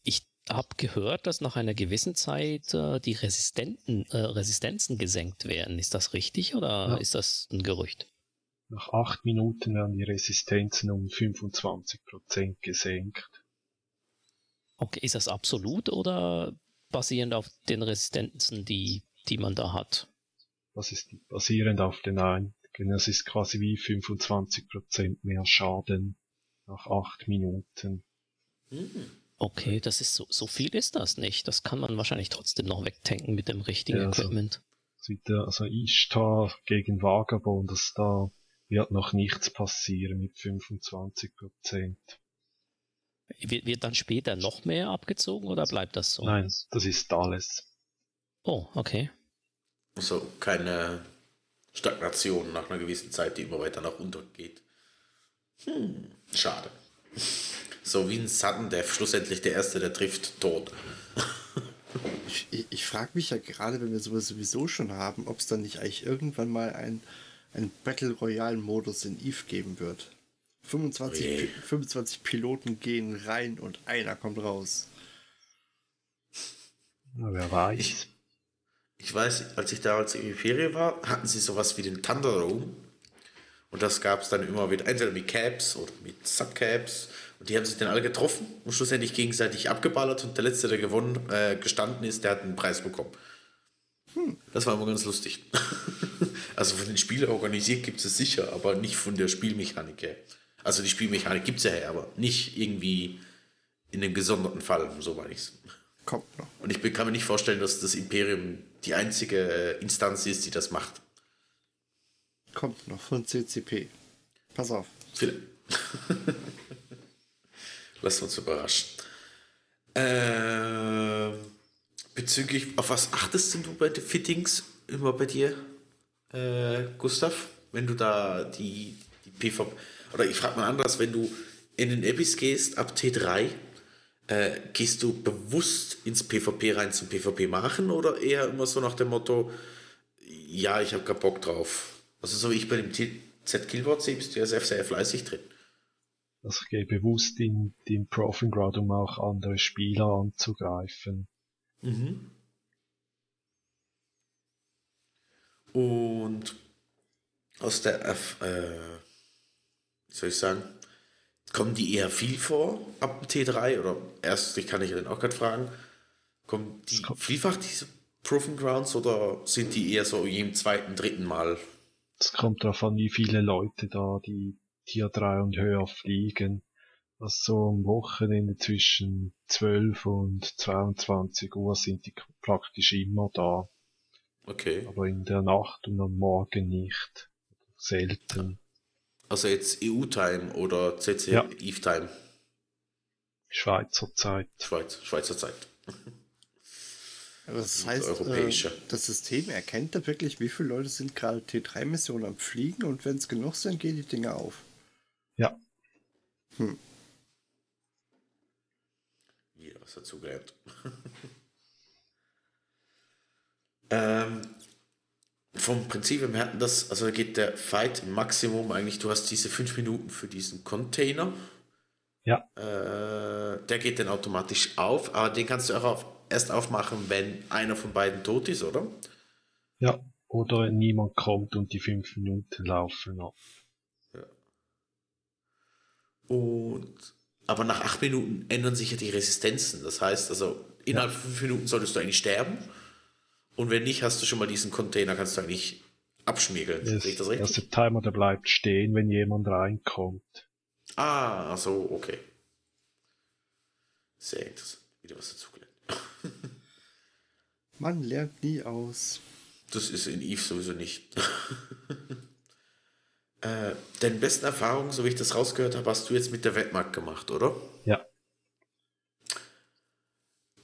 ich habe gehört, dass nach einer gewissen Zeit äh, die Resistenten, äh, Resistenzen gesenkt werden. Ist das richtig oder ja. ist das ein Gerücht? Nach acht Minuten werden die Resistenzen um 25% gesenkt. Okay, ist das absolut oder basierend auf den Resistenzen, die, die man da hat? Das ist basierend auf den einen. Das ist quasi wie 25% mehr Schaden nach acht Minuten. Mhm. Okay, das ist so, so viel ist das nicht. Das kann man wahrscheinlich trotzdem noch wegtanken mit dem richtigen ja, also, Equipment. Also Ishtar gegen Vagabond, das da wird noch nichts passieren mit 25 Prozent. Wird, wird dann später noch mehr abgezogen oder bleibt das so? Nein, das ist alles. Oh, okay. Also keine Stagnation nach einer gewissen Zeit, die immer weiter nach unten geht. Hm, schade. So wie ein Sudden Death, schlussendlich der Erste, der trifft, tot. ich, ich, ich frage mich ja gerade, wenn wir sowas sowieso schon haben, ob es dann nicht eigentlich irgendwann mal ein, ein Battle Royale Modus in Eve geben wird. 25, okay. 25 Piloten gehen rein und einer kommt raus. Na, wer war ich? Ich weiß, als ich damals in Ferien war, hatten sie sowas wie den Thunder Room. Und das gab es dann immer wieder, entweder mit Caps oder mit Subcaps und die haben sich dann alle getroffen und schlussendlich gegenseitig abgeballert und der Letzte, der gewonnen, äh, gestanden ist, der hat einen Preis bekommen. Hm. Das war immer ganz lustig. also von den Spielern organisiert gibt es sicher, aber nicht von der Spielmechanik her. Also die Spielmechanik gibt es ja her, aber nicht irgendwie in einem gesonderten Fall, so meine ich es. Kommt noch. Und ich kann mir nicht vorstellen, dass das Imperium die einzige äh, Instanz ist, die das macht. Kommt noch von CCP. Pass auf. Lass uns überraschen. Äh, bezüglich, auf was achtest du bei den Fittings immer bei dir, äh, Gustav? Wenn du da die, die PvP, oder ich frage mal anders, wenn du in den Abyss gehst ab T3, äh, gehst du bewusst ins PvP rein zum PvP machen oder eher immer so nach dem Motto, ja, ich habe gar Bock drauf. Also so wie ich bei dem Z-Killboard sehe, bist du ja sehr, sehr fleißig drin. Also ich gehe bewusst in den Proving Ground, um auch andere Spieler anzugreifen. Mhm. Und aus der, F, äh, soll ich sagen, kommen die eher viel vor ab dem T3 oder erst, ich kann ich dann auch gerade fragen, kommen die vielfach diese Proving Grounds oder sind die eher so jedem zweiten, dritten Mal? Es kommt darauf an, wie viele Leute da die Tier 3 und höher fliegen. Also so am Wochenende zwischen 12 und 22 Uhr sind die praktisch immer da. Okay. Aber in der Nacht und am Morgen nicht. Selten. Also jetzt EU-Time oder CC Ja. Schweizer Zeit. Schweiz, Schweizer Zeit. Das Das heißt, Europäische. äh, das System erkennt da wirklich, wie viele Leute sind gerade T3-Missionen am Fliegen und wenn es genug sind, gehen die Dinge auf. Ja, Wieder was dazugelernt. ähm, vom Prinzip her, wir hatten das, also da geht der Fight im Maximum eigentlich, du hast diese fünf Minuten für diesen Container. ja, Äh, der geht dann automatisch auf, aber den kannst du auch auf, erst aufmachen, wenn einer von beiden tot ist, oder? ja. Oder niemand kommt und die fünf Minuten laufen ab. Und aber nach acht Minuten ändern sich ja die Resistenzen. Das heißt, also innerhalb von fünf Minuten solltest du eigentlich sterben. Und wenn nicht, hast du schon mal diesen Container, kannst du eigentlich abschmiegeln. Das, Sehe ich das also richtig? der Timer, der bleibt stehen, wenn jemand reinkommt. Ah, so, okay. Sehr interessant. Wieder was dazugelernt. Man lernt nie aus. Das ist in Eve sowieso nicht. äh, deine besten Erfahrungen, so wie ich das rausgehört habe, hast du jetzt mit der Wettmarkt gemacht, oder? Ja,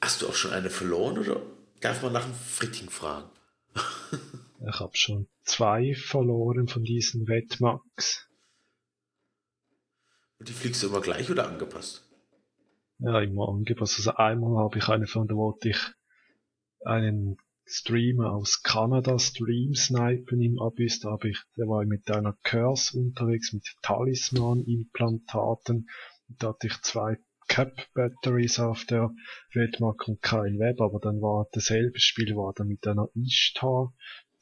Hast du auch schon eine verloren oder darf man nach dem Fritting fragen? ich habe schon zwei verloren von diesen Wettmax. Und die fliegst du immer gleich oder angepasst? Ja, immer angepasst. Also einmal habe ich eine von, da wollte ich einen Streamer aus Kanada Stream snipen im Abyss. Da habe ich, der war mit einer Curse unterwegs, mit Talisman-Implantaten. Da hatte ich zwei Cap-Batteries auf der Wettmark und kein Web, aber dann war dasselbe Spiel, war dann mit einer Ishtar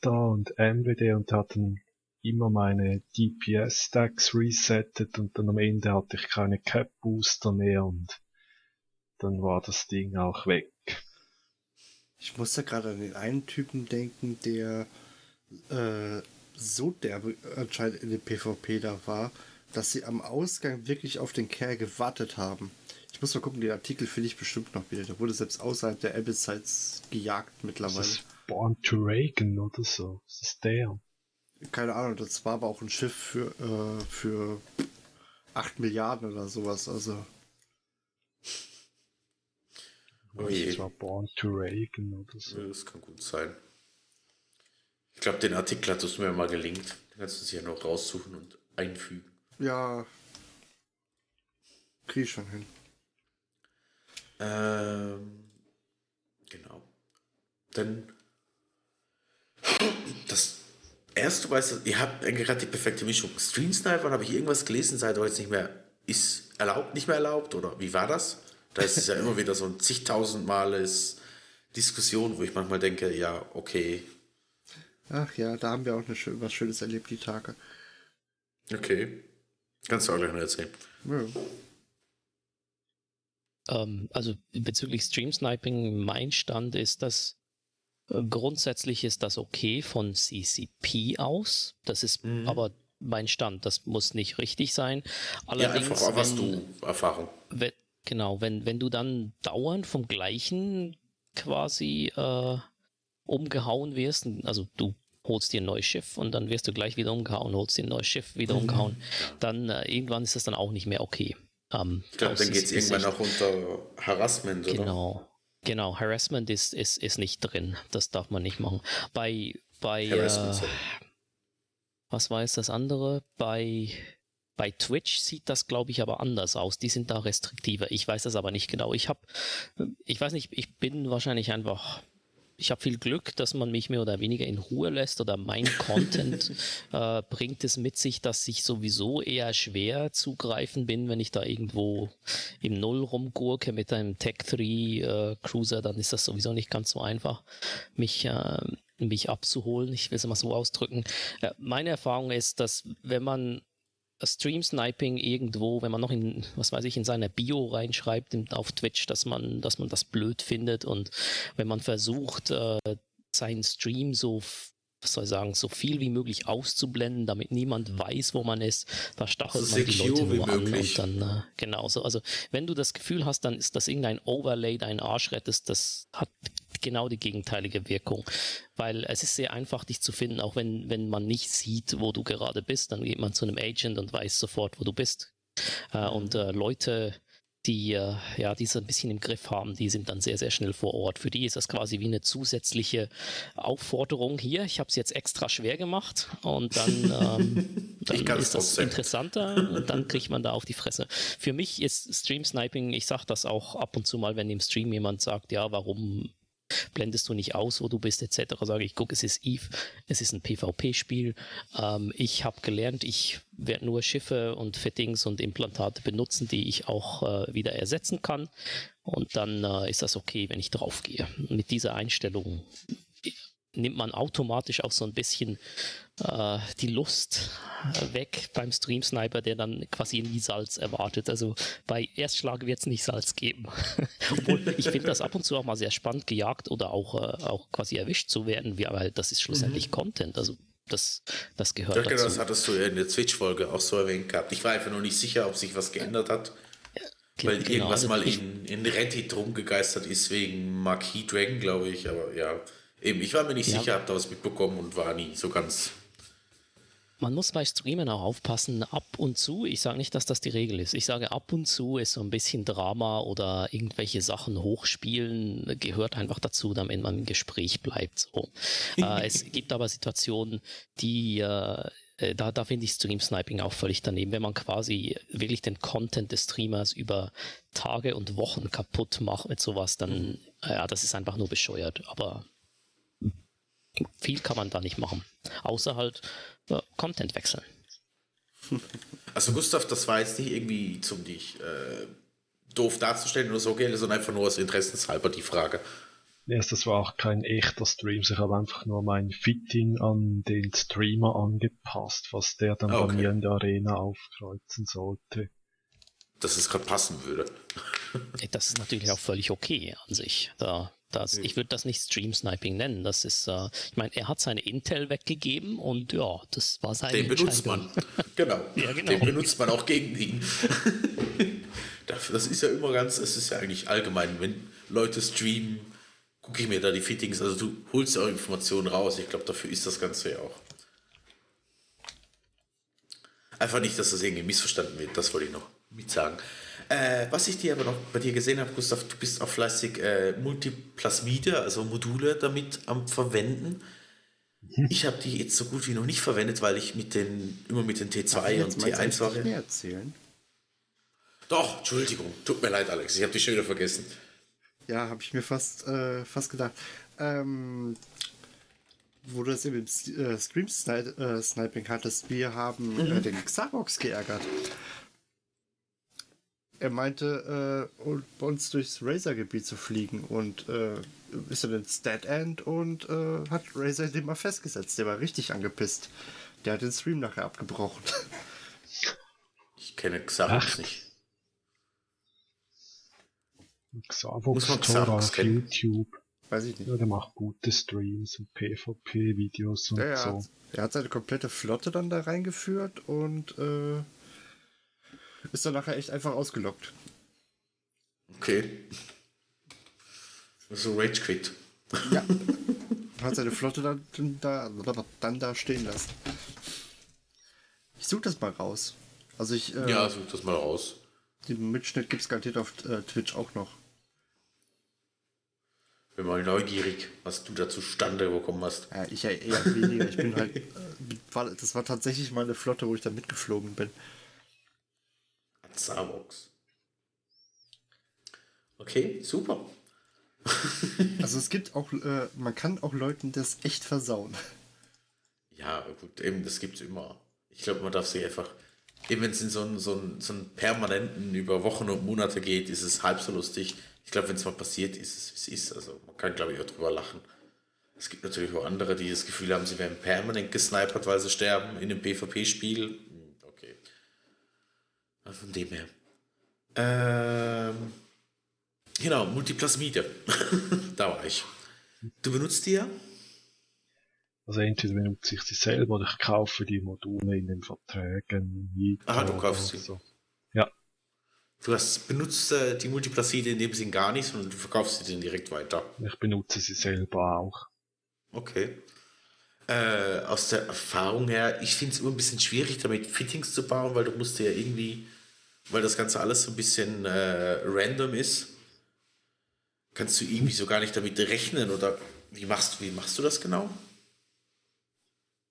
da und MWD und hatten immer meine DPS-Stacks resettet und dann am Ende hatte ich keine Cap-Booster mehr und dann war das Ding auch weg. Ich musste gerade an den einen Typen denken, der äh, so derbe anscheinend in dem PvP da war, dass sie am Ausgang wirklich auf den Kerl gewartet haben. Ich muss mal gucken, den Artikel finde ich bestimmt noch wieder. Der wurde selbst außerhalb der Abyss-Sites gejagt Das mittlerweile. ist Born to Reagan oder so. Das ist der. Keine Ahnung, das war aber auch ein Schiff für, äh, für 8 Milliarden oder sowas. Also, Oh je. Das war Born to Reagan oder so. Ja, das kann gut sein. Ich glaube, den Artikel hattest du mir mal gelinkt. Den kannst du sich ja noch raussuchen und einfügen. ja. Krieg ich schon hin. Ähm, genau. Dann das erste, weißt du, ihr habt eigentlich gerade die perfekte Mischung. Stream Sniper, habe ich irgendwas gelesen, seid ihr jetzt nicht mehr, ist erlaubt, nicht mehr erlaubt oder wie war das? Da ist es ja immer wieder so ein zigtausendmales Diskussion, wo ich manchmal denke, ja, okay, Ach ja, da haben wir auch eine was Schönes erlebt, die Tage. okay. Kannst du auch gleich noch erzählen. Ja. Ähm, also bezüglich Stream Sniping, mein Stand ist, dass äh, grundsätzlich ist das okay von CCP aus. Das ist Mhm. aber mein Stand. Das muss nicht richtig sein. Ja, Allerdings, einfach, was wenn, du Erfahrung. wenn, genau, wenn, wenn du dann dauernd vom gleichen quasi äh, umgehauen wirst, also du holst dir ein neues Schiff und dann wirst du gleich wieder umgehauen, holst dir ein neues Schiff, wieder umgehauen, dann äh, irgendwann ist das dann auch nicht mehr okay. Ähm, Ich glaube, dann geht es irgendwann auch unter Harassment, oder? Genau. Genau, Harassment ist, ist, ist nicht drin. Das darf man nicht machen. Bei, bei Harassment, äh, was war jetzt das andere? Bei, bei Twitch sieht das, glaube ich, aber anders aus. Die sind da restriktiver. Ich weiß das aber nicht genau. Ich habe, ich weiß nicht, ich bin wahrscheinlich einfach ich habe viel Glück, dass man mich mehr oder weniger in Ruhe lässt oder mein Content äh, bringt es mit sich, dass ich sowieso eher schwer zugreifen bin, wenn ich da irgendwo im Null rumgurke mit einem Tech 3 äh, Cruiser, dann ist das sowieso nicht ganz so einfach, mich äh, mich abzuholen. Ich will es mal so ausdrücken. Äh, meine Erfahrung ist, dass wenn man Stream Sniping irgendwo, wenn man noch in, was weiß ich, in seiner Bio reinschreibt auf Twitch, dass man, dass man das blöd findet und wenn man versucht, äh, seinen Stream so was soll ich sagen, so viel wie möglich auszublenden, damit niemand weiß, wo man ist. Da stachelt so man die Leute nur an und dann äh, genauso. Also wenn du das Gefühl hast, dann ist das irgendein Overlay, dein Arsch rettest, das hat genau die gegenteilige Wirkung. Weil es ist sehr einfach, dich zu finden, auch wenn, wenn man nicht sieht, wo du gerade bist. Dann geht man zu einem Agent und weiß sofort, wo du bist. Äh, und äh, Leute, die äh, ja die so ein bisschen im Griff haben, die sind dann sehr, sehr schnell vor Ort. Für die ist das quasi wie eine zusätzliche Aufforderung hier. Ich habe es jetzt extra schwer gemacht und dann, ähm, dann ist das interessanter und dann kriegt man da auf die Fresse. Für mich ist Stream Sniping, ich sage das auch ab und zu mal, wenn im Stream jemand sagt, ja, warum blendest du nicht aus, wo du bist, etc. Sage ich, guck, es ist Eve, es ist ein PvP-Spiel. Ähm, ich habe gelernt, ich werde nur Schiffe und Fittings und Implantate benutzen, die ich auch äh, wieder ersetzen kann. Und dann äh, ist das okay, wenn ich draufgehe. Mit dieser Einstellung nimmt man automatisch auch so ein bisschen äh, die Lust weg beim Stream Sniper, der dann quasi nie Salz erwartet. Also bei Erstschlag wird es nicht Salz geben. Obwohl ich finde das ab und zu auch mal sehr spannend, gejagt oder auch, äh, auch quasi erwischt zu werden, wie, aber das ist schlussendlich mhm. Content. Also das, das gehört ja, genau, dazu. Das hattest du ja in der Twitch-Folge auch so erwähnt gehabt. Ich war einfach nur nicht sicher, ob sich was geändert hat. weil genau, irgendwas also mal in, in Reddit rumgegeistert ist wegen Marquis Dragon, glaube ich. Aber ja, eben, ich war mir nicht ja. sicher, habe da was mitbekommen und war nie so ganz man muss bei Streamen auch aufpassen, ab und zu, ich sage nicht, dass das die Regel ist, ich sage ab und zu ist so ein bisschen Drama oder irgendwelche Sachen hochspielen, gehört einfach dazu, damit man im Gespräch bleibt. So. äh, es gibt aber Situationen, die äh, äh, da, da finde ich Stream Sniping auch völlig daneben, wenn man quasi wirklich den Content des Streamers über Tage und Wochen kaputt macht mit sowas, dann, mhm. ja, das ist einfach nur bescheuert. Aber viel kann man da nicht machen. Außer halt äh, Content wechseln. Also Gustav, das war jetzt nicht irgendwie zum dich äh, doof darzustellen oder so, sondern einfach nur aus Interessenshalber die Frage. Das war auch kein echter Stream. Ich habe einfach nur mein Fitting an den Streamer angepasst, was der dann okay. bei mir in der Arena aufkreuzen sollte. Dass es gerade passen würde. Das ist natürlich auch völlig okay an sich. Da das, ich würde das nicht Stream Sniping nennen. Das ist, äh, ich meine, er hat seine Intel weggegeben und ja, das war seine Den benutzt man. Genau. ja, genau. Den benutzt man auch gegen ihn. das ist ja immer ganz, es ist ja eigentlich allgemein, wenn Leute streamen, gucke ich mir da die Fittings, also du holst ja auch Informationen raus. Ich glaube, dafür ist das Ganze ja auch. Einfach nicht, dass das irgendwie missverstanden wird, das wollte ich noch mit sagen. Äh, was ich dir aber noch bei dir gesehen habe, Gustav, du bist auch fleißig äh, Multiplasmide, also Module damit am Verwenden. Mhm. Ich habe die jetzt so gut wie noch nicht verwendet, weil ich mit den, immer mit den T2 und T1 war. mehr erzählen? Doch, Entschuldigung, tut mir leid, Alex, ich habe die schon wieder vergessen. Ja, habe ich mir fast, äh, fast gedacht. Ähm, wo du das im äh, Stream äh, Sniping hattest, wir haben äh, mhm. den Xarox geärgert er meinte, äh, bei uns durchs Razer-Gebiet zu fliegen und äh, ist dann ins Dead End und äh, hat Razer den mal festgesetzt. Der war richtig angepisst. Der hat den Stream nachher abgebrochen. Ich kenne Xavox nicht. Xavox Tora auf kennen? YouTube. Weiß ich nicht. Ja, der macht gute Streams und PvP-Videos und ja, so. Er hat seine komplette Flotte dann da reingeführt und äh, ist dann nachher echt einfach ausgelockt. Okay. So Rage Quit. Ja. Hat seine Flotte dann da, dann da stehen lassen. Ich suche das mal raus. Also ich. Äh, ja, such das mal raus. Den Mitschnitt gibt es garantiert auf äh, Twitch auch noch. Bin mal neugierig, was du da zustande bekommen hast. Ja, ich eher weniger. Ich bin halt. Äh, war, das war tatsächlich meine Flotte, wo ich da mitgeflogen bin. Starbucks. Okay, super. Also es gibt auch, äh, man kann auch Leuten das echt versauen. Ja, gut, eben, das gibt's immer. Ich glaube, man darf sich einfach, eben wenn es in so einen, so, einen, so einen permanenten über Wochen und Monate geht, ist es halb so lustig. Ich glaube, wenn es mal passiert, ist es, wie es ist. Also man kann, glaube ich, auch drüber lachen. Es gibt natürlich auch andere, die das Gefühl haben, sie werden permanent gesnipert, weil sie sterben in einem PvP-Spiel. Also von dem her. Ähm, genau, Multiplasmide. da war ich. Du benutzt die ja? Also entweder benutze ich sie selber oder ich kaufe die Module in den Verträgen. Aha, du kaufst sie. So. Ja, Du hast benutzt äh, die Multiplaside in dem Sinn gar nicht, sondern du verkaufst sie dann direkt weiter. ich benutze sie selber auch. Okay. Äh, aus der Erfahrung her, ich finde es immer ein bisschen schwierig, damit Fittings zu bauen, weil du musst ja irgendwie, weil das Ganze alles so ein bisschen äh, random ist, kannst du irgendwie so gar nicht damit rechnen oder wie machst, wie machst du das genau?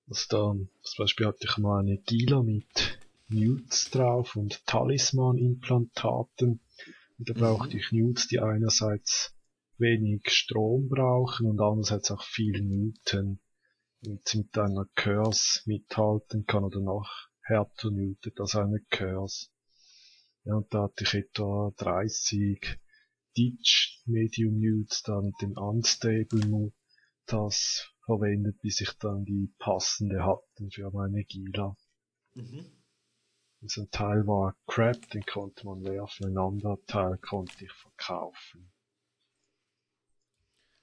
Also da, zum Beispiel hatte ich mal eine Gila mit Newts drauf und Talisman-Implantaten. Und da brauchte ich Newts, die einerseits wenig Strom brauchen und andererseits auch viel Newton. Und mit einer Curse mithalten kann oder noch härter newtet als eine Curse. Ja, und da hatte ich etwa 30 Ditch Medium Newts, dann den Unstable Move, das verwendet, bis ich dann die passende hatten für meine Gila. Mhm. Also ein Teil war Crap, den konnte man werfen, ein anderer Teil konnte ich verkaufen.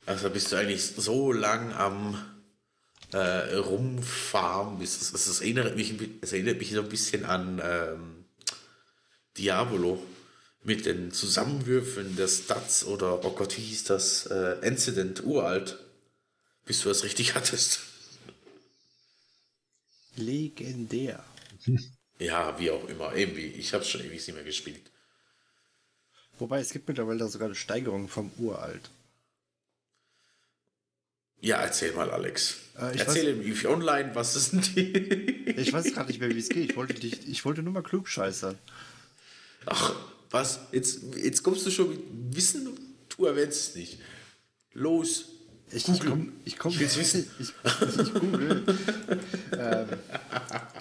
Also bist du eigentlich so lang am äh, Rumfarmen, bis es, es, es, erinnert mich, es erinnert mich so ein bisschen an ähm, Diabolo mit den Zusammenwürfeln der Stats oder, oh Gott, wie hieß das? Äh, Incident, uralt. Bis du das richtig hattest. Legendär. Ja, wie auch immer. Irgendwie, ich habe schon ewig nicht mehr gespielt. Wobei es gibt mittlerweile sogar eine Steigerung vom Uralt. Ja, erzähl mal, Alex. Äh, ich erzähl im EVE Online, was ist denn die? Ich weiß gerade nicht mehr, wie es geht. Ich wollte, dich, ich wollte nur mal klug scheißern. Ach, was? Jetzt, jetzt kommst du schon mit Wissen? Du erwähnst es nicht. Los. Ich, ich komme ich komm, Ich. Ich, ich google. ähm,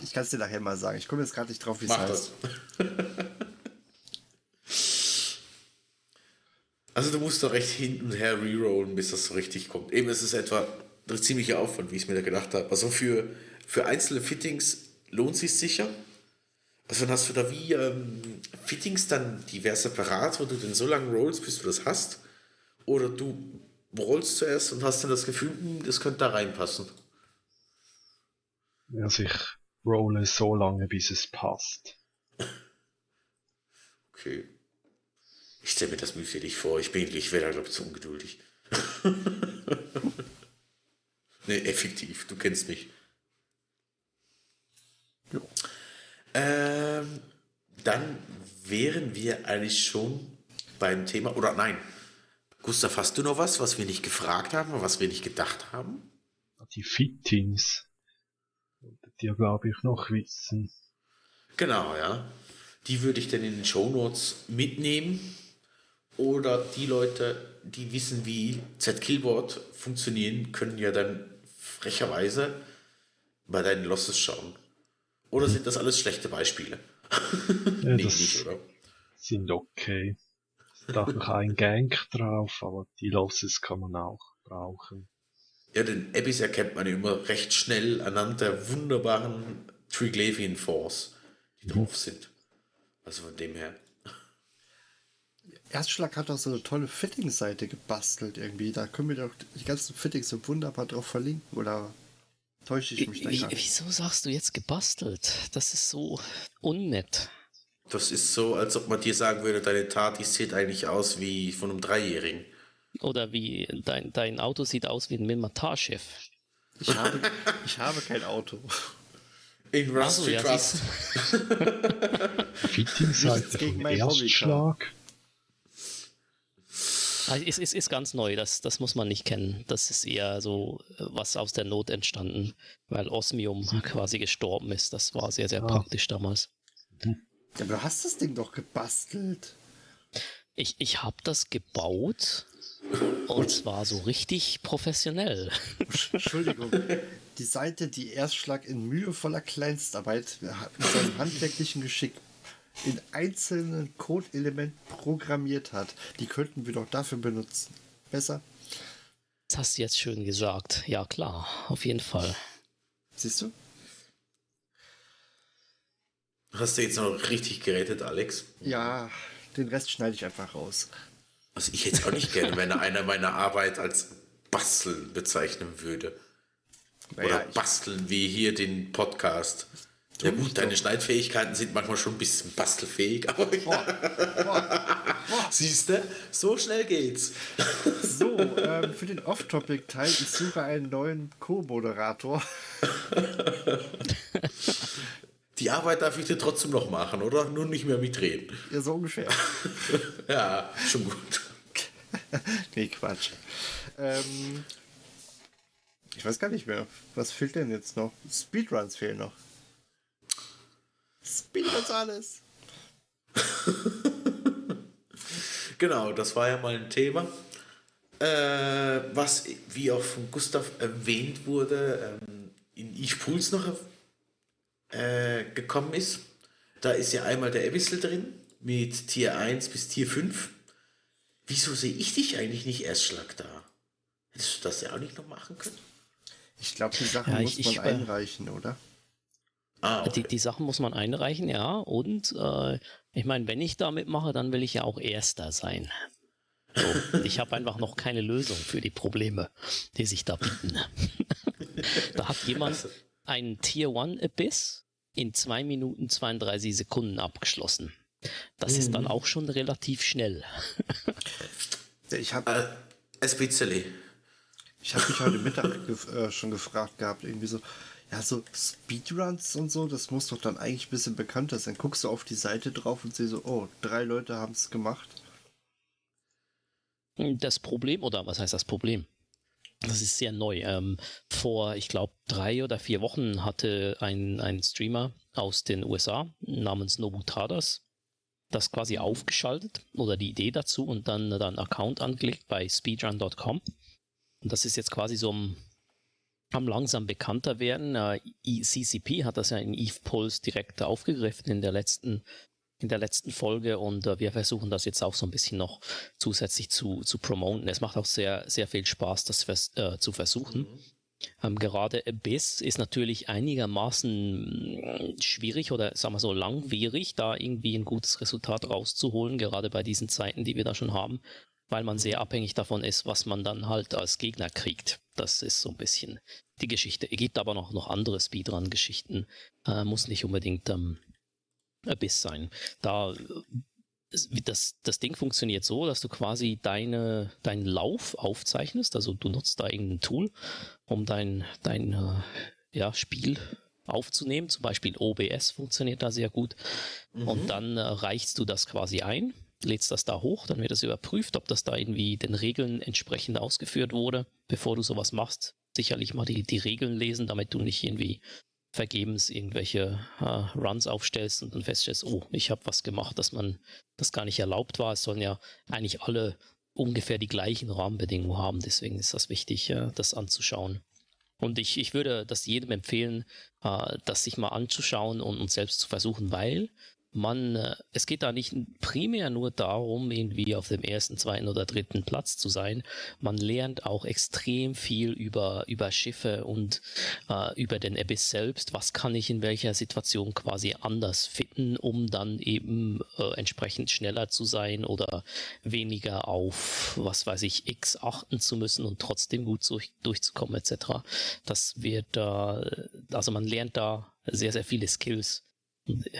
ich kann es dir nachher mal sagen. Ich komme jetzt gerade nicht drauf, wie es heißt. das. Also du musst doch recht hin und her rerollen, bis das so richtig kommt. Eben, es ist etwa ein ziemlicher Aufwand, wie ich es mir da gedacht habe. Also für, für einzelne Fittings lohnt sich sicher. Also dann hast du da wie ähm, Fittings dann divers separat, wo du den so lange rollst, bis du das hast. Oder du rollst zuerst und hast dann das Gefühl, hm, das könnte da reinpassen. Also ich rolle so lange, bis es passt. Okay. Ich stelle mir das mühselig vor. Ich bin, ich wäre da, glaube ich, zu ungeduldig. nee, effektiv. Du kennst mich. Jo. Ähm, dann wären wir eigentlich schon beim Thema, oder nein. Gustav, hast du noch was, was wir nicht gefragt haben, was wir nicht gedacht haben? Die Fittings. Ihr, glaube ich, noch wissen. Genau, ja. Die würde ich dann in den Shownotes mitnehmen. Oder die Leute, die wissen, wie Z-Killboard funktionieren, können ja dann frecherweise bei deinen Losses schauen. Oder sind das alles schlechte Beispiele? Ja, nee, das nicht, oder? sind okay. Da ist noch ein Gank drauf, aber die Losses kann man auch brauchen. Ja, den Abyss erkennt man ja immer recht schnell anhand der wunderbaren Triglavian Force, die drauf sind. Also von dem her. Erstschlag hat auch so eine tolle Fitting-Seite gebastelt irgendwie. Da können wir doch die ganzen Fittings so wunderbar drauf verlinken. Oder täusche ich mich da Wie, gerade? wieso sagst du jetzt gebastelt? Das ist so unnett. Das ist so, als ob man dir sagen würde, deine Tat, die sieht eigentlich aus wie von einem Dreijährigen. Oder wie dein, dein Auto sieht aus wie ein Minmatar-Chef. Ich habe, ich habe kein Auto. In Rust so, ja, Trust. Fitting-Seite gegen vom mein Hobby, Erstschlag. Ah, Es ist, ist ganz neu, das, das muss man nicht kennen. Das ist eher so äh, was aus der Not entstanden, weil Osmium quasi gestorben ist. Das war sehr, sehr Ah. praktisch damals. Ja, aber du hast das Ding doch gebastelt. Ich, ich habe das gebaut Und zwar so richtig professionell. Entschuldigung. Die Seite, die Erstschlag in mühevoller Kleinstarbeit mit seinem handwerklichen Geschick in einzelnen Code-Elementen programmiert hat, die könnten wir doch dafür benutzen. Besser? Das hast du jetzt schön gesagt. Ja, klar, auf jeden Fall. Siehst du? Hast du jetzt noch richtig gerettet, Alex? Ja, den Rest schneide ich einfach raus. Also ich hätte es auch nicht gerne, wenn er einer meiner Arbeit als Basteln bezeichnen würde. Oder Naja, ich- basteln wie hier den Podcast. Ja gut, deine. Schneidfähigkeiten sind manchmal schon ein bisschen bastelfähig, aber siehst du, so schnell geht's. So, ähm, für den Off-Topic-Teil, ich suche einen neuen Co-Moderator. Die Arbeit darf ich dir trotzdem noch machen, oder? Nur nicht mehr mitreden. Ja, so ungefähr. Ja, schon gut. nee, Quatsch. Ähm, ich weiß gar nicht mehr. Was fehlt denn jetzt noch? Speedruns fehlen noch. Speedruns alles. Genau, das war ja mal ein Thema. Äh, was, wie auch von Gustav erwähnt wurde, ähm, in Pools noch äh, gekommen ist. Da ist ja einmal der Abyssal drin mit Tier 1 bis Tier 5. Wieso sehe ich dich eigentlich nicht Erstschlag da? Hättest du das ja auch nicht noch machen können? Ich glaube, die Sachen Ja, muss ich- man ich, einreichen, oder? Ah, Die, okay. die Sachen muss man einreichen, ja. Und äh, ich meine, wenn ich damit mache, dann will ich ja auch Erster sein. So, ich habe einfach noch keine Lösung für die Probleme, die sich da bieten. da hat jemand Also- einen Tier 1 Abyss in 2 Minuten 32 Sekunden abgeschlossen. Das ist dann auch schon relativ schnell. Ich habe Äh, bisschen. ich hab mich heute Mittag gef äh, schon gefragt gehabt, irgendwie so, ja, so Speedruns und so, das muss doch dann eigentlich ein bisschen bekannter sein. Guckst du auf die Seite drauf und siehst so, oh, drei Leute haben es gemacht. Das Problem, oder was heißt das Problem? Das ist sehr neu. Ähm, vor, ich glaube, drei oder vier Wochen hatte ein, ein Streamer aus den USA namens Nobutadas das quasi aufgeschaltet oder die Idee dazu und dann, dann Account angelegt bei speedrun.com. Und das ist jetzt quasi so am, am langsam bekannter werden. Äh, CCP hat das ja in Eve Pulse direkt aufgegriffen in der letzten in der letzten Folge und äh, wir versuchen das jetzt auch so ein bisschen noch zusätzlich zu, zu promoten. Es macht auch sehr, sehr viel Spaß, das vers äh, zu versuchen. Ähm, gerade Abyss ist natürlich einigermaßen mm, schwierig oder sagen wir so langwierig, da irgendwie ein gutes Resultat rauszuholen, gerade bei diesen Zeiten, die wir da schon haben, weil man sehr abhängig davon ist, was man dann halt als Gegner kriegt. Das ist so ein bisschen die Geschichte. Es gibt aber noch, noch andere Speedrun-Geschichten. Äh, muss nicht unbedingt ähm, Abyss sein. Da äh, das, das Ding funktioniert so, dass du quasi deine, deinen Lauf aufzeichnest. Also du nutzt da irgendein Tool, um dein, dein äh, ja, Spiel aufzunehmen. Zum Beispiel OBS funktioniert da sehr gut. Und dann äh, reichst du das quasi ein, lädst das da hoch, dann wird das überprüft, ob das da irgendwie den Regeln entsprechend ausgeführt wurde. Bevor du sowas machst, sicherlich mal die, die Regeln lesen, damit du nicht irgendwie vergebens irgendwelche äh, Runs aufstellst und dann feststellst, oh, ich habe was gemacht, dass man das gar nicht erlaubt war. Es sollen ja eigentlich alle ungefähr die gleichen Rahmenbedingungen haben. Deswegen ist das wichtig, äh, das anzuschauen. Und ich, ich würde das jedem empfehlen, äh, das sich mal anzuschauen und, und selbst zu versuchen, weil man, äh, es geht da nicht primär nur darum, irgendwie auf dem ersten, zweiten oder dritten Platz zu sein. Man lernt auch extrem viel über, über Schiffe und äh, über den Abyss selbst. Was kann ich in welcher Situation quasi anders finden, um dann eben äh, entsprechend schneller zu sein oder weniger auf, was weiß ich, X achten zu müssen und trotzdem gut durch, durchzukommen etc. Das wird, äh, also man lernt da sehr, sehr viele Skills.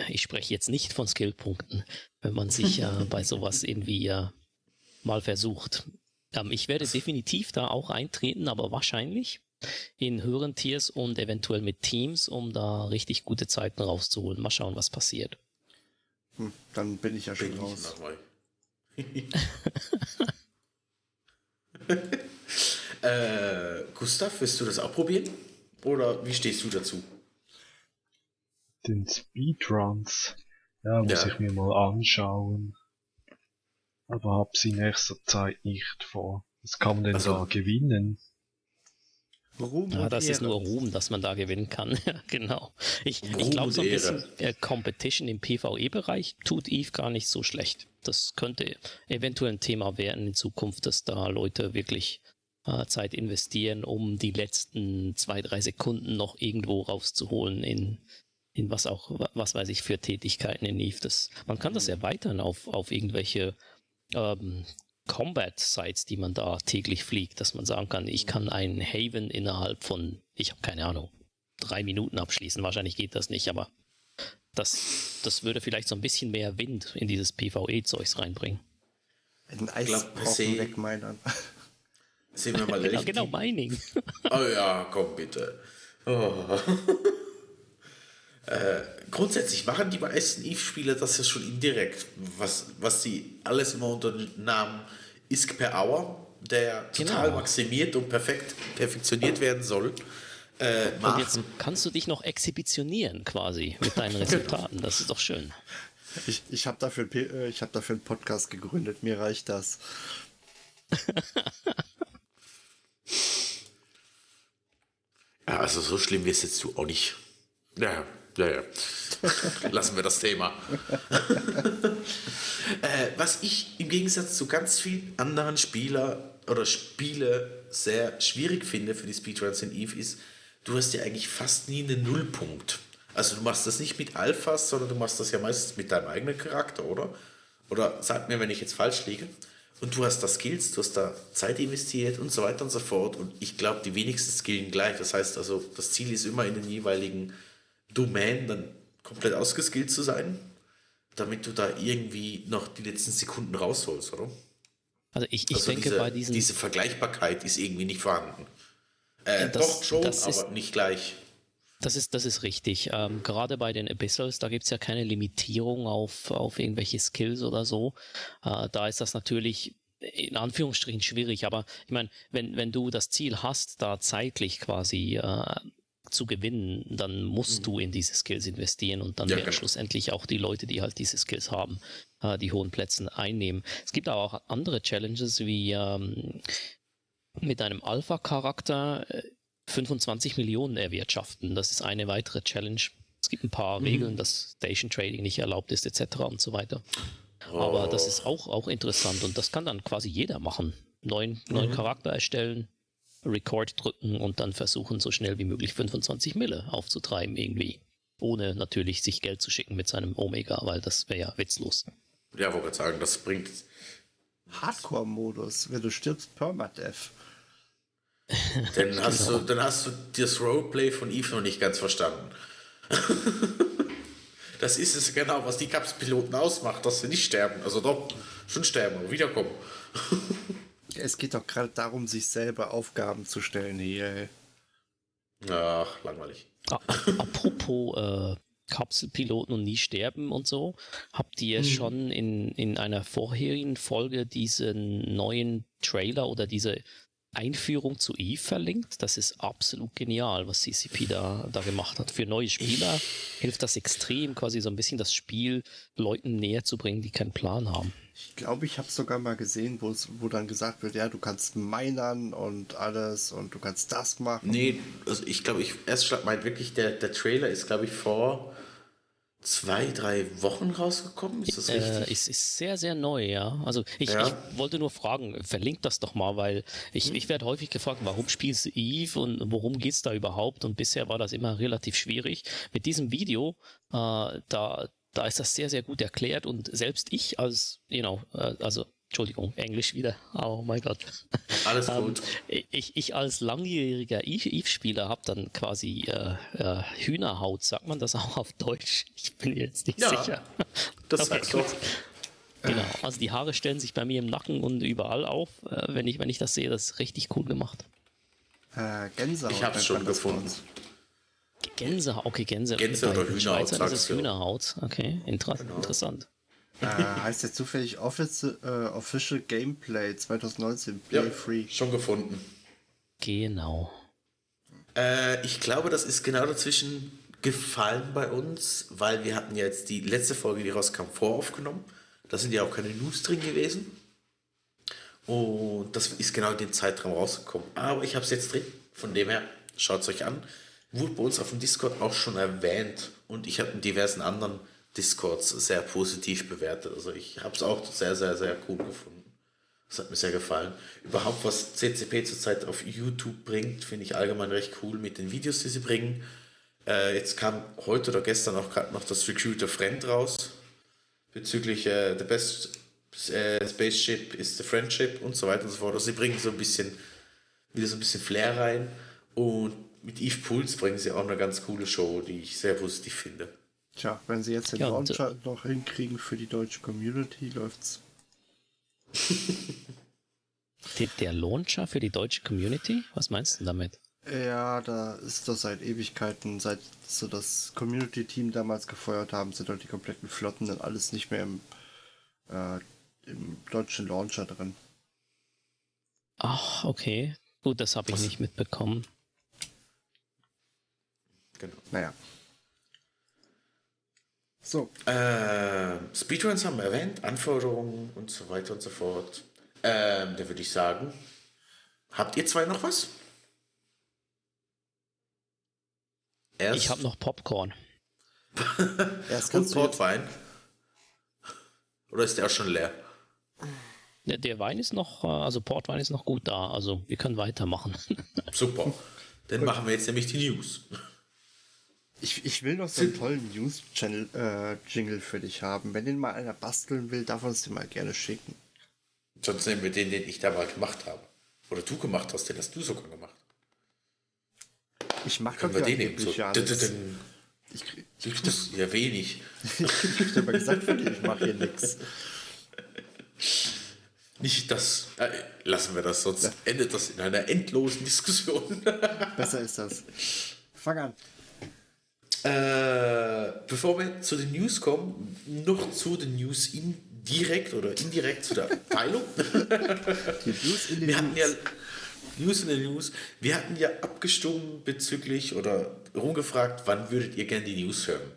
Ich spreche jetzt nicht von Skillpunkten, wenn man sich äh, bei sowas irgendwie äh, mal versucht. Ähm, ich werde definitiv da auch eintreten, aber wahrscheinlich in höheren Tiers und eventuell mit Teams, um da richtig gute Zeiten rauszuholen. Mal schauen, was passiert. Hm, dann bin ich ja schon Bin ich raus. äh, Gustav, willst du das auch probieren? Oder wie stehst du dazu? Den Speedruns. Ja, muss Ja. ich mir mal anschauen. Aber hab's in nächster Zeit nicht vor. Was kann man denn Also- da gewinnen? Ruhm Ja, und das ist Ehre. nur Ruhm, dass man da gewinnen kann. Ja, genau. Ich, Ruhm ich glaube, so ein bisschen äh, Competition im PvE-Bereich tut Eve gar nicht so schlecht. Das könnte eventuell ein Thema werden in Zukunft, dass da Leute wirklich äh, Zeit investieren, um die letzten zwei, drei Sekunden noch irgendwo rauszuholen in, in was auch, was weiß ich, für Tätigkeiten in Eve. Das, man kann das erweitern auf, auf irgendwelche ähm, Combat-Sites, die man da täglich fliegt, dass man sagen kann, ich kann einen Haven innerhalb von, ich habe keine Ahnung, drei Minuten abschließen. Wahrscheinlich geht das nicht, aber das, das würde vielleicht so ein bisschen mehr Wind in dieses PvE-Zeugs reinbringen. Per Eisbrocken se- wegmeinern. Sind wir mal Genau, ehrlich. genau Mining. Oh ja, komm bitte. Oh. Äh, grundsätzlich machen die meisten Eve-Spieler das ja schon indirekt, was, was sie alles immer unter dem Namen ISK per Hour, der total Genau. maximiert und perfekt perfektioniert werden soll, äh, Und jetzt kannst du dich noch exhibitionieren quasi mit deinen Resultaten. Das ist doch schön. Ich, ich habe dafür, äh, ich hab dafür einen Podcast gegründet, mir reicht das. Ja, also so schlimm wirst jetzt du auch nicht. Ja, ja, ja. Lassen wir das Thema. äh, was ich im Gegensatz zu ganz vielen anderen Spieler oder Spiele sehr schwierig finde für die Speedruns in Eve ist, du hast ja eigentlich fast nie einen Nullpunkt. Also du machst das nicht mit Alphas, sondern du machst das ja meistens mit deinem eigenen Charakter, oder? Oder sag mir, wenn ich jetzt falsch liege. Und du hast da Skills, du hast da Zeit investiert und so weiter und so fort. Und ich glaube, die wenigsten skillen gleich. Das heißt also, das Ziel ist immer in den jeweiligen Domänen dann komplett ausgeskillt zu sein, damit du da irgendwie noch die letzten Sekunden rausholst, oder? Also ich, ich also denke diese, bei diesen diese Vergleichbarkeit ist irgendwie nicht vorhanden. Äh, das- doch schon, das ist- aber nicht gleich. Das ist, das ist richtig. Ähm, gerade bei den Abyssals, da gibt's ja keine Limitierung auf, auf irgendwelche Skills oder so. Äh, da ist das natürlich in Anführungsstrichen schwierig, aber ich meine, wenn, wenn du das Ziel hast, da zeitlich quasi äh, zu gewinnen, dann musst du in diese Skills investieren und dann Ja, werden genau. schlussendlich auch die Leute, die halt diese Skills haben, äh, die hohen Plätze einnehmen. Es gibt aber auch andere Challenges wie ähm, mit einem Alpha-Charakter äh, 25 Millionen erwirtschaften. Das ist eine weitere Challenge. Es gibt ein paar Regeln, dass Station Trading nicht erlaubt ist, etc. und so weiter. Aber das ist auch, auch interessant und das kann dann quasi jeder machen. Neuen, neuen Charakter erstellen, Record drücken und dann versuchen, so schnell wie möglich 25 Mille aufzutreiben irgendwie. Ohne natürlich sich Geld zu schicken mit seinem Omega, weil das wäre ja witzlos. Ja, wollte gerade sagen, das bringt. Hardcore-Modus, wenn du stirbst, Permadeath. Dann hast, du, dann hast du das Roleplay von Eve noch nicht ganz verstanden. das ist es genau, was die Kapspiloten ausmacht, dass sie nicht sterben. Also doch, schon sterben, aber wiederkommen. Es geht doch gerade darum, sich selber Aufgaben zu stellen hier. Ach, langweilig. Ah, apropos äh, Kapselpiloten und nie sterben und so, habt ihr schon in, in einer vorherigen Folge diesen neuen Trailer oder diese Einführung zu Eve verlinkt? Das ist absolut genial, was CCP da, da gemacht hat. Für neue Spieler hilft das extrem, quasi so ein bisschen das Spiel Leuten näher zu bringen, die keinen Plan haben. Ich glaube, ich habe sogar mal gesehen, wo es, wo dann gesagt wird, ja, du kannst minern und alles und du kannst das machen. Nee, also ich glaube, ich erst meint wirklich, der, der Trailer ist, glaube ich, vor zwei, drei Wochen rausgekommen. Ist das richtig? Äh, ist, ist sehr, sehr neu, ja. Also ich, Ja. ich wollte nur fragen, verlinkt das doch mal, weil ich, ich werde häufig gefragt, warum spielst du Eve und worum geht's da überhaupt? Und bisher war das immer relativ schwierig. Mit diesem Video, äh, da, da ist das sehr, sehr gut erklärt und selbst ich als, you know, äh, also Entschuldigung, Englisch wieder. Oh mein Gott. Alles Ähm, gut. ich, ich als langjähriger Eve- Eve-Spieler habe dann quasi äh, äh, Hühnerhaut, sagt man das auch auf Deutsch? Ich bin jetzt nicht Ja, sicher. das okay, sagst du. Genau, also die Haare stellen sich bei mir im Nacken und überall auf, äh, wenn, ich, wenn ich das sehe. Das ist richtig cool gemacht. Äh, Gänsehaut. Ich hab's nennt schon gefunden. uns. Gänsehaut, okay, Gänse, Gänse- oder Hühnerhaut, Schweizern ist es sagst du. Hühnerhaut. Okay, inter Genau. interessant. äh, heißt jetzt zufällig Office, äh, Official Gameplay 2019 Play Ja, Free. schon gefunden. Genau. Äh, ich glaube, das ist genau dazwischen gefallen bei uns, weil wir hatten ja jetzt die letzte Folge, die rauskam, voraufgenommen. Da sind ja auch keine News drin gewesen. Und das ist genau in den Zeitraum rausgekommen. Aber ich habe es jetzt drin. Von dem her, schaut es euch an. Wurde bei uns auf dem Discord auch schon erwähnt. Und ich habe in diversen anderen Discords sehr positiv bewertet. Also ich habe es auch sehr, sehr, sehr cool gefunden. Das hat mir sehr gefallen. Überhaupt, was CCP zurzeit auf YouTube bringt, finde ich allgemein recht cool mit den Videos, die sie bringen. Äh, jetzt kam heute oder gestern auch gerade noch das Recruiter Friend raus bezüglich äh, The Best äh, Spaceship is the Friendship und so weiter und so fort. Also sie bringen so ein bisschen wieder so ein bisschen Flair rein und mit Eve Puls bringen sie auch eine ganz coole Show, die ich sehr positiv finde. Tja, wenn sie jetzt den Ja, Launcher noch hinkriegen für die deutsche Community, läuft's. Der, der Launcher für die deutsche Community? Was meinst du damit? Ja, da ist das seit Ewigkeiten, seit sie das Community-Team damals gefeuert haben, sind dort die kompletten Flotten und alles nicht mehr im, äh, im deutschen Launcher drin. Ach, okay. Gut, das habe ich Was? nicht mitbekommen. Genau. Naja. So, Äh, Speedruns haben wir erwähnt, Anforderungen und so weiter und so fort. Ähm, da würde ich sagen, habt ihr zwei noch was? Erst Ich habe noch Popcorn. erst und Portwein. Oder ist der auch schon leer? Der, der Wein ist noch, äh, also Portwein ist noch gut da. Also wir können weitermachen. Super. Dann machen wir jetzt nämlich die News. Ich, ich will noch so einen tollen News-Channel-Jingle für dich haben. Wenn den mal einer basteln will, darf uns den mal gerne schicken. Sonst nehmen wir den, den ich da mal gemacht habe. Oder du gemacht hast, den hast du sogar gemacht. Ich mache Können wir den nehmen? So, ja d- d- Ich krieg, das ja wenig. ich krieg aber gesagt für dich, ich mache hier nichts. Nicht das. Äh, lassen wir das, sonst endet das in einer endlosen Diskussion. Besser ist das. Fang an. Äh, bevor wir zu den News kommen, noch zu den News indirekt oder indirekt zu der Teilung. Die News in den Wir hatten ja News. In den News. Wir hatten ja abgestimmt bezüglich oder rumgefragt, wann würdet ihr gerne die News hören.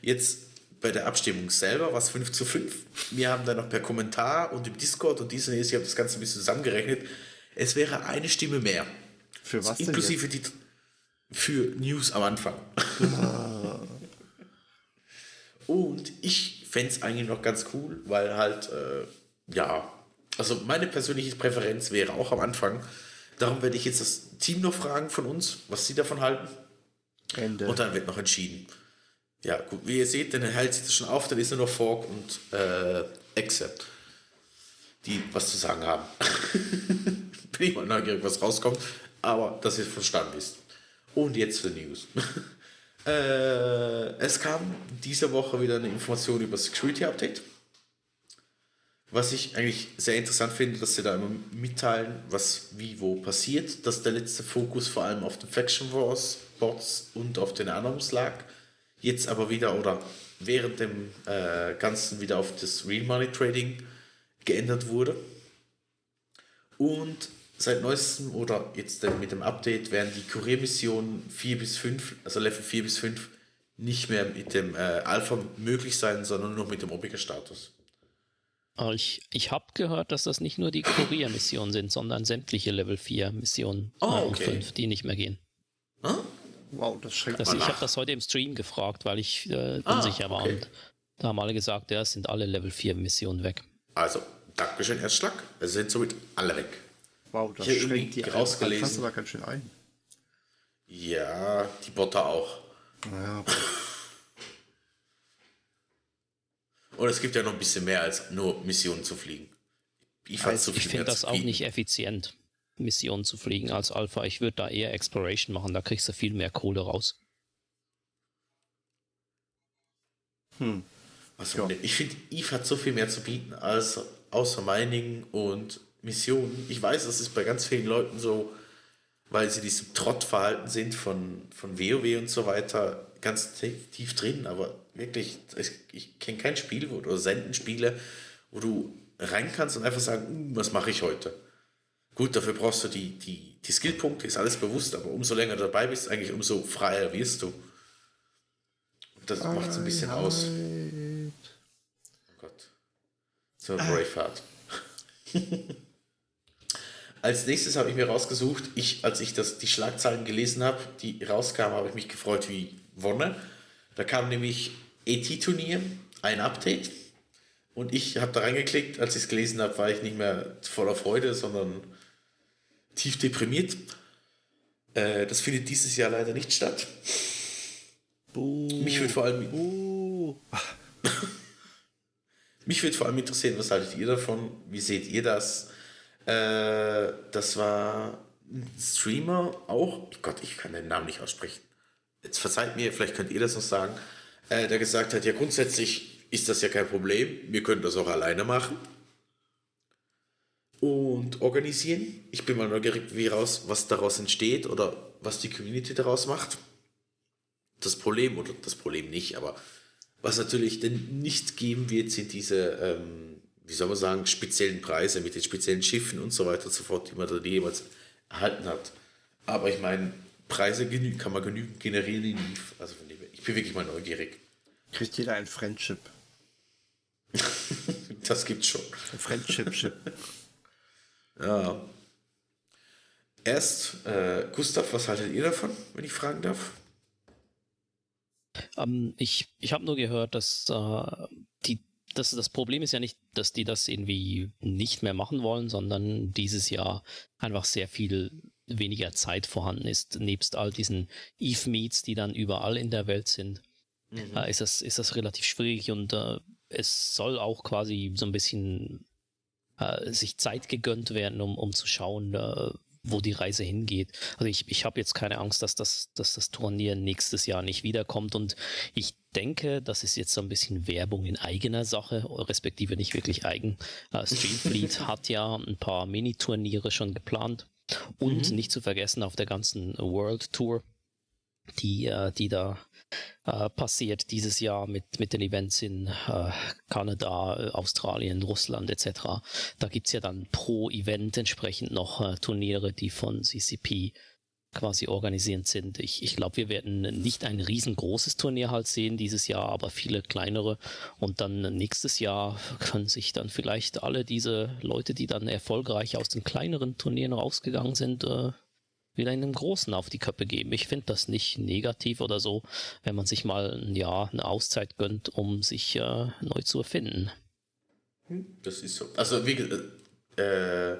Jetzt bei der Abstimmung selber war es 5 zu 5. Wir haben dann noch per Kommentar und im Discord und dies und jenes, ich habe das Ganze ein bisschen zusammengerechnet. Es wäre eine Stimme mehr. Für was denn Inklusive die für News am Anfang. Und ich fände es eigentlich noch ganz cool, weil halt, äh, ja, also meine persönliche Präferenz wäre auch am Anfang. Darum werde ich jetzt das Team noch fragen von uns, was sie davon halten. Ende. Und dann wird noch entschieden. Ja, gut, wie ihr seht, dann hält sich das schon auf, dann ist nur noch Fork und äh, Exe, die was zu sagen haben. Bin ich mal neugierig, was rauskommt, aber dass ihr verstanden wisst. Und jetzt für News. äh, es kam diese Woche wieder eine Information über Security Update. Was ich eigentlich sehr interessant finde, dass sie da immer mitteilen, was wie wo passiert, dass der letzte Fokus vor allem auf den Faction Wars Bots und auf den Anons lag. Jetzt aber wieder oder während dem äh, Ganzen wieder auf das Real Money Trading geändert wurde. Und seit neuestem oder jetzt mit dem Update werden die Kuriermissionen 4 bis 5, also Level 4 bis 5, nicht mehr mit dem äh, Alpha möglich sein, sondern nur mit dem Omega-Status. Aber ich, ich habe gehört, dass das nicht nur die Kurier-Missionen sind, sondern sämtliche Level 4 Missionen Oh, und okay. 5, die nicht mehr gehen. Hm? wow, das schränkt Das, mal ich habe das heute im Stream gefragt, weil ich äh, Ah, unsicher war. okay. Und da haben alle gesagt, ja, es sind alle Level 4 Missionen weg. Also, Dankeschön, Erstschlag. Es sind somit alle weg. Wow, das Ich schränkt die irgendwie rausgelesen. fast aber ganz schön ein. Ja, die Botter auch. Ja, Und es gibt ja noch ein bisschen mehr als nur Missionen zu fliegen. Ich, fand so Ich finde das auch nicht effizient, Missionen zu fliegen als Alpha. Ich würde da eher Exploration machen, da kriegst du viel mehr Kohle raus. hm. Was Ja. Ich finde, Eve hat so viel mehr zu bieten als außer Mining und Missionen. Ich weiß, das ist bei ganz vielen Leuten so, weil sie diesem Trottverhalten sind von, von WoW und so weiter, ganz tief, drin. Aber wirklich, ich, ich kenne kein Spiel wo, oder senden Spiele, wo du rein kannst und einfach sagen, "Hm, was mache ich heute? Gut, dafür brauchst du die, die, die Skillpunkte, ist alles bewusst, aber umso länger du dabei bist, eigentlich umso freier wirst du. Und das macht es ein bisschen aus. Oh Gott. So Braveheart. als nächstes habe ich mir rausgesucht, ich, als ich das, die Schlagzeilen gelesen habe, die rauskamen, habe ich mich gefreut wie Wonne. Da kam nämlich ET-Turnier, ein Update. Und ich habe da reingeklickt, als ich es gelesen habe, war ich nicht mehr voller Freude, sondern tief deprimiert. Äh, das findet dieses Jahr leider nicht statt. Buh. Mich würde vor allem. Mich würde vor allem interessieren, was haltet ihr davon? Wie seht ihr das? Äh, das war ein Streamer auch. Gott, ich kann den Namen nicht aussprechen. Jetzt verzeiht mir, vielleicht könnt ihr das noch sagen. Äh, der gesagt hat, ja, grundsätzlich ist das ja kein Problem. Wir können das auch alleine machen und organisieren. Ich bin mal neugierig, wie raus, was daraus entsteht oder was die Community daraus macht. Das Problem, oder das Problem nicht, aber was natürlich denn nicht geben wird, sind diese, ähm, wie soll man sagen, speziellen Preise mit den speziellen Schiffen und so weiter und so fort, die man da jemals erhalten hat. Aber ich meine, Preise kann man genügend generieren in Eve. Also von dem ich bin wirklich mal neugierig. Kriegt jeder ein Friendship? das gibt's schon. Ein Friendship-Ship. Ja. Erst, äh, Gustav, was haltet ihr davon, wenn ich fragen darf? Ähm, ich ich habe nur gehört, dass äh, das, das Problem ist ja nicht, dass die das irgendwie nicht mehr machen wollen, sondern dieses Jahr einfach sehr viel weniger Zeit vorhanden ist. Nebst all diesen Eve-Meets, die dann überall in der Welt sind, mhm. äh, ist, das, ist das relativ schwierig und äh, es soll auch quasi so ein bisschen äh, sich Zeit gegönnt werden, um, um zu schauen, äh, wo die Reise hingeht. Also ich, ich habe jetzt keine Angst, dass das, dass das Turnier nächstes Jahr nicht wiederkommt und ich denke, das ist jetzt so ein bisschen Werbung in eigener Sache, respektive nicht wirklich eigen. Uh, Streamfleet hat ja ein paar Mini-Turniere schon geplant und mhm. nicht zu vergessen auf der ganzen World Tour, die, äh, die da äh, passiert dieses Jahr mit, mit den Events in äh, Kanada, äh, Australien, Russland etc. Da gibt's ja dann pro Event entsprechend noch äh, Turniere, die von CCP quasi organisierend sind. Ich, ich glaube, wir werden nicht ein riesengroßes Turnier halt sehen dieses Jahr, aber viele kleinere. Und dann nächstes Jahr können sich dann vielleicht alle diese Leute, die dann erfolgreich aus den kleineren Turnieren rausgegangen sind, äh, wieder in einem Großen auf die Köppe geben. Ich finde das nicht negativ oder so, wenn man sich mal ein Jahr eine Auszeit gönnt, um sich äh, neu zu erfinden. Hm, das ist so. Also wie äh,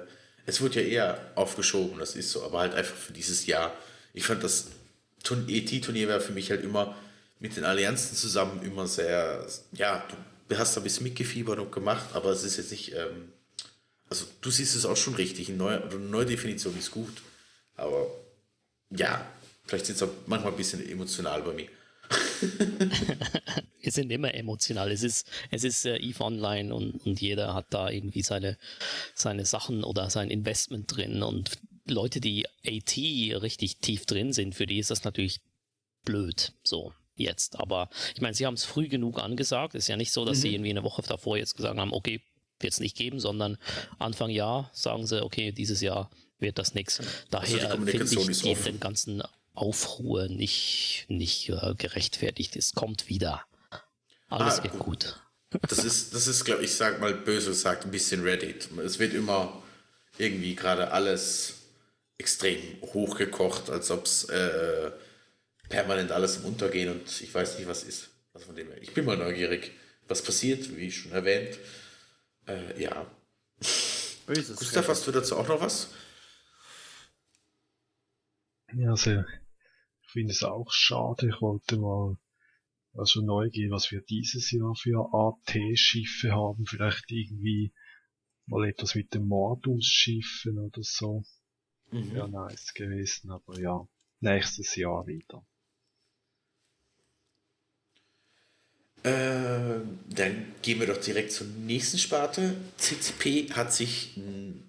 es wird ja eher aufgeschoben, das ist so, aber halt einfach für dieses Jahr. Ich fand das ET-Turnier war für mich halt immer mit den Allianzen zusammen immer sehr, ja, du hast da ein bisschen mitgefiebert und gemacht, aber es ist jetzt nicht, ähm, also du siehst es auch schon richtig, eine neue, eine neue Definition ist gut. Aber ja, vielleicht sind es auch manchmal ein bisschen emotional bei mir. wir sind immer emotional. Es ist, es ist äh, EVE Online und, und jeder hat da irgendwie seine, seine Sachen oder sein Investment drin. Und Leute, die AT richtig tief drin sind, für die ist das natürlich blöd. So jetzt. Aber ich meine, sie haben es früh genug angesagt. Es ist ja nicht so, dass mhm. sie irgendwie eine Woche davor jetzt gesagt haben, okay, wird es nicht geben, sondern Anfang Jahr sagen sie, okay, dieses Jahr wird das nichts. Also Daher also finde ich die, den ganzen Aufruhr nicht, nicht uh, gerechtfertigt. Es kommt wieder. Alles ah, wird gut. Das ist, das ist, glaube ich, sag mal böse gesagt, ein bisschen Reddit. Es wird immer irgendwie gerade alles extrem hochgekocht, als ob es äh, permanent alles im Untergehen und ich weiß nicht, was ist. Also von dem her. Ich bin mal neugierig, was passiert, wie schon erwähnt. Äh, ja. Böses Gustav, hast du dazu auch noch was? Ja, also, ich finde es auch schade. Ich wollte mal also neugierig, was wir dieses Jahr für AT-Schiffe haben. Vielleicht irgendwie mal etwas mit den Mordus-Schiffen oder so. Mhm. Wäre nice gewesen, aber ja, nächstes Jahr wieder. Äh, dann gehen wir doch direkt zur nächsten Sparte. CCP hat sich hm,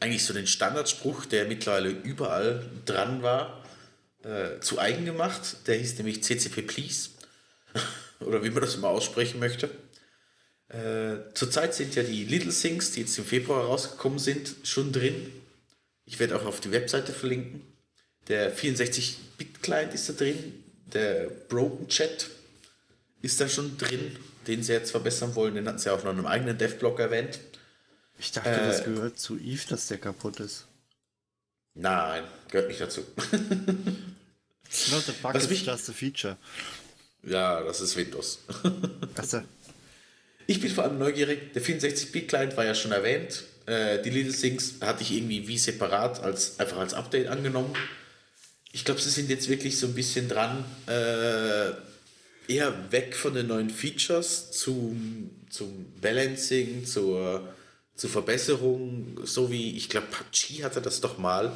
eigentlich so den Standardspruch, der mittlerweile überall dran war, äh, zu eigen gemacht. Der hieß nämlich CCP Please. Oder wie man das immer aussprechen möchte. Äh, zurzeit sind ja die Little Things, die jetzt im Februar rausgekommen sind, schon drin. Ich werde auch auf die Webseite verlinken. Der 64-Bit-Client ist da drin. Der Broken Chat ist da schon drin, den sie jetzt verbessern wollen. Den hatten sie auch noch in einem eigenen Dev-Blog erwähnt. Ich dachte, äh, das gehört zu Eve, dass der kaputt ist. Nein, gehört nicht dazu. It's not a bug, Was it's mich- just a feature. ja, das ist Windows. Achso, Ich bin vor allem neugierig. Der 64-Bit-Client war ja schon erwähnt. Äh, die Little Things hatte ich irgendwie wie separat als einfach als Update angenommen. Ich glaube, sie sind jetzt wirklich so ein bisschen dran, äh, eher weg von den neuen Features zum, zum Balancing, zur, zur Verbesserung, so wie ich glaube, PUBG hatte das doch mal.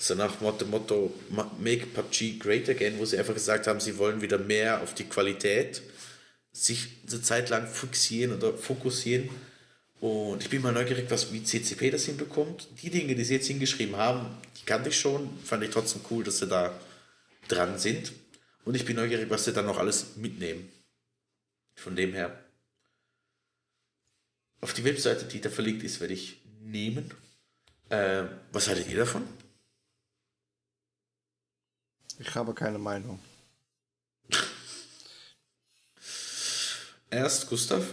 So nach Motto Ma- Make PUBG Great Again, wo sie einfach gesagt haben, sie wollen wieder mehr auf die Qualität sich eine Zeit lang fixieren oder fokussieren. Und ich bin mal neugierig, was wie CCP das hinbekommt. Die Dinge, die sie jetzt hingeschrieben haben, die kannte ich schon. Fand ich trotzdem cool, dass sie da dran sind. Und ich bin neugierig, was sie dann noch alles mitnehmen. Von dem her. Auf die Webseite, die da verlinkt ist, werde ich nehmen. Äh, was haltet ihr davon? Ich habe keine Meinung. Erst Gustav.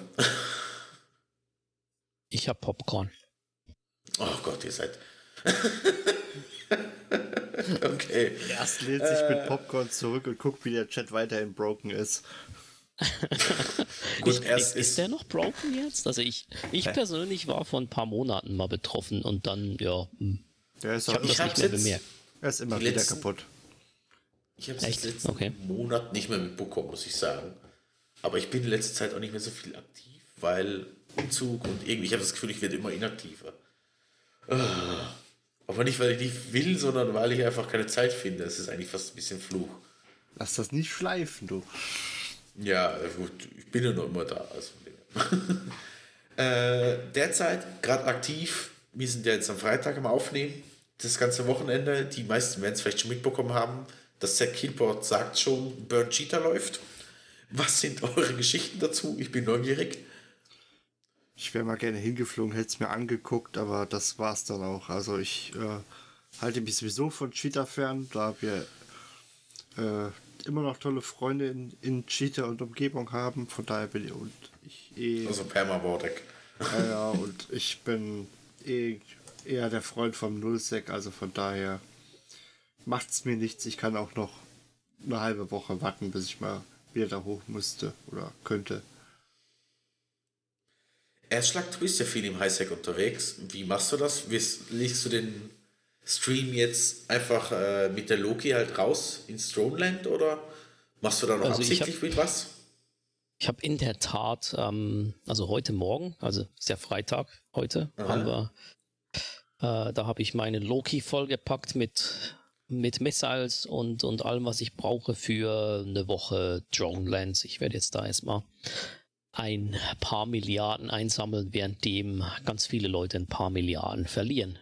Ich hab Popcorn. Oh Gott, ihr seid. okay. Erst lehnt sich mit Popcorn zurück und guckt, wie der Chat weiterhin broken ist. Gut, ich, erst ist, ist der noch broken jetzt? Also ich, ich persönlich war vor ein paar Monaten mal betroffen und dann, ja, hm, Der ist, ich auch habe das nicht mehr jetzt- bemerkt. er ist immer wieder letzten- kaputt. Ich habe es letzten Okay. Monat nicht mehr mitbekommen, muss ich sagen. Aber ich bin in letzter Zeit auch nicht mehr so viel aktiv, weil Umzug und irgendwie, ich habe das Gefühl, ich werde immer inaktiver. Ah. Aber nicht, weil ich nicht will, sondern weil ich einfach keine Zeit finde. Es ist eigentlich fast ein bisschen Fluch. Lass das nicht schleifen, du. Ja, gut, ich bin ja noch immer da. Also äh, derzeit gerade aktiv. Wir sind ja jetzt am Freitag am Aufnehmen. Das ganze Wochenende. Die meisten werden es vielleicht schon mitbekommen haben. Das Zack Killboard sagt schon, Burn Cheetah läuft. Was sind eure Geschichten dazu? Ich bin neugierig. Ich wäre mal gerne hingeflogen, hätte es mir angeguckt, aber das war's dann auch. Also ich äh, halte mich sowieso von Cheetah fern, da wir äh, immer noch tolle Freunde in, in Cheetah und Umgebung haben. Von daher bin ich und ich eh, Also Permabordek. ja, ja, und ich bin eh eher der Freund vom Nullsec, also von daher macht's mir nichts. Ich kann auch noch eine halbe Woche warten, bis ich mal wieder da hoch müsste oder könnte. Erstschlag, du bist ja viel im Highsec unterwegs. Wie machst du das? Wie legst du den Stream jetzt einfach äh, mit der Loki halt raus ins Throneland oder machst du da noch Also ich absichtlich mit was? Ich habe in der Tat, ähm, also heute Morgen, also ist ja Freitag heute, haben wir, äh, da habe ich meine Loki vollgepackt mit, mit Missiles und, und allem, was ich brauche für eine Woche Drone Lands. Ich werde jetzt da erstmal ein paar Milliarden einsammeln, währenddem ganz viele Leute ein paar Milliarden verlieren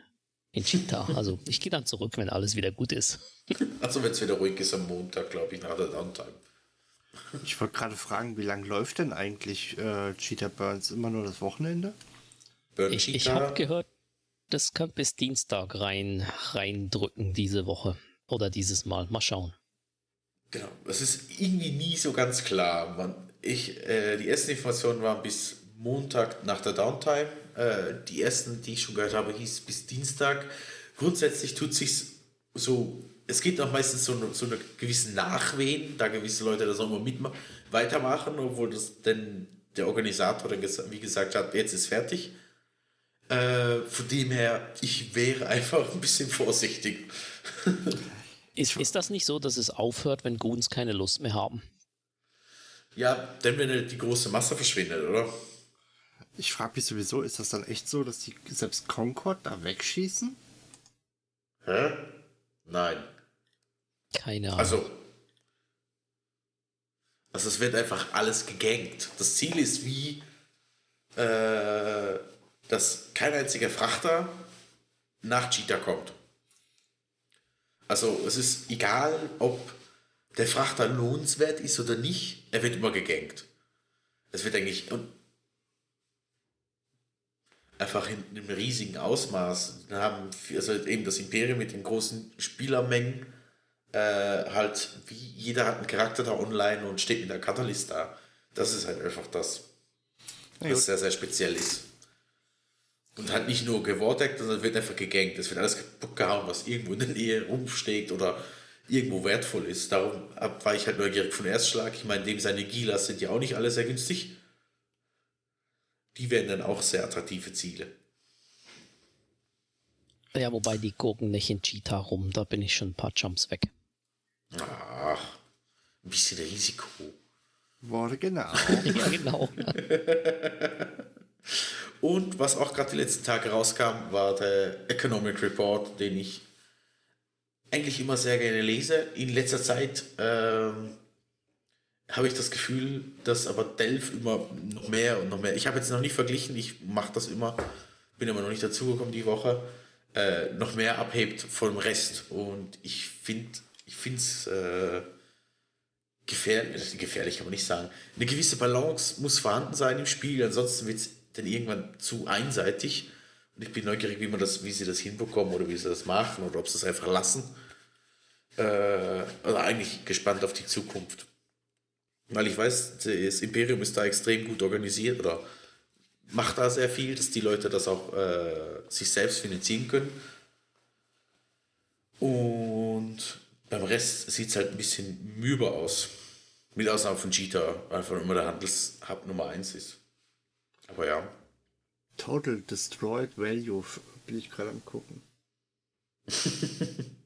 in Cheetah. Also ich gehe dann zurück, wenn alles wieder gut ist. Also wenn es wieder ruhig ist am Montag, glaube ich, nach der Downtime. Ich wollte gerade fragen, wie lange läuft denn eigentlich äh, Cheetah Burns? Immer nur das Wochenende? Burn Ich, ich habe gehört, das kann bis Dienstag rein reindrücken diese Woche oder dieses Mal. Mal schauen. Genau, es ist irgendwie nie so ganz klar. Man, ich, äh, die ersten Informationen waren bis Montag nach der Downtime. Äh, die ersten, die ich schon gehört habe, hieß bis Dienstag. Grundsätzlich tut sich so, es gibt auch meistens so, eine- so eine gewissen Nachwehen, da gewisse Leute das auch immer weitermachen, obwohl das denn der Organisator wie gesagt hat, jetzt ist fertig. Äh, von dem her, ich wäre einfach ein bisschen vorsichtig. Ist, ist das nicht so, dass es aufhört, wenn Goons keine Lust mehr haben? Ja, denn wenn die große Masse verschwindet, oder? Ich frage mich sowieso, ist das dann echt so, dass die selbst Concord da wegschießen? Hä? Nein. Keine Ahnung. Also. Also es wird einfach alles gegankt. Das Ziel ist wie, äh, dass kein einziger Frachter nach Cheetah kommt. Also es ist egal, ob der Frachter lohnenswert ist oder nicht, er wird immer gegankt. Es wird eigentlich einfach in einem riesigen Ausmaß. Wir haben also eben das Imperium mit den großen Spielermengen äh, halt, wie jeder hat einen Charakter da online und steht mit der Catalyst da. Das ist halt einfach das, was gut. sehr, sehr speziell ist. Und halt nicht nur gewordeckt, sondern wird einfach gegankt. Es wird alles kaputt gehauen, was irgendwo in der Nähe rumsteht oder irgendwo wertvoll ist. Darum war ich halt neugierig von Erstschlag. Ich meine, dem seine Gilas sind ja auch nicht alle sehr günstig. Die werden dann auch sehr attraktive Ziele. Ja, wobei die gucken nicht in Cheetah rum, da bin ich schon ein paar Jumps weg. Ach, ein bisschen Risiko. Wurde genau. ja, genau. Und was auch gerade die letzten Tage rauskam, war der Economic Report, den ich eigentlich immer sehr gerne lese. In letzter Zeit ähm, habe ich das Gefühl, dass aber Delph immer noch mehr und noch mehr. Ich habe jetzt noch nicht verglichen, ich mache das immer, bin aber noch nicht dazugekommen die Woche, äh, noch mehr abhebt vom Rest. Und ich finde, ich es äh, gefährlich, gefährlich kann man nicht sagen. Eine gewisse Balance muss vorhanden sein im Spiel, ansonsten wird es dann irgendwann zu einseitig. Und ich bin neugierig, wie man das, wie sie das hinbekommen oder wie sie das machen oder ob sie es einfach lassen. Äh, also eigentlich gespannt auf die Zukunft. Weil ich weiß, das Imperium ist da extrem gut organisiert oder macht da sehr viel, dass die Leute das auch äh, sich selbst finanzieren können. Und beim Rest sieht es halt ein bisschen müber aus. Mit Ausnahme von Cheetah, einfach immer der Handelshub Nummer 1 ist. Aber ja. Total Destroyed Value bin ich gerade am gucken.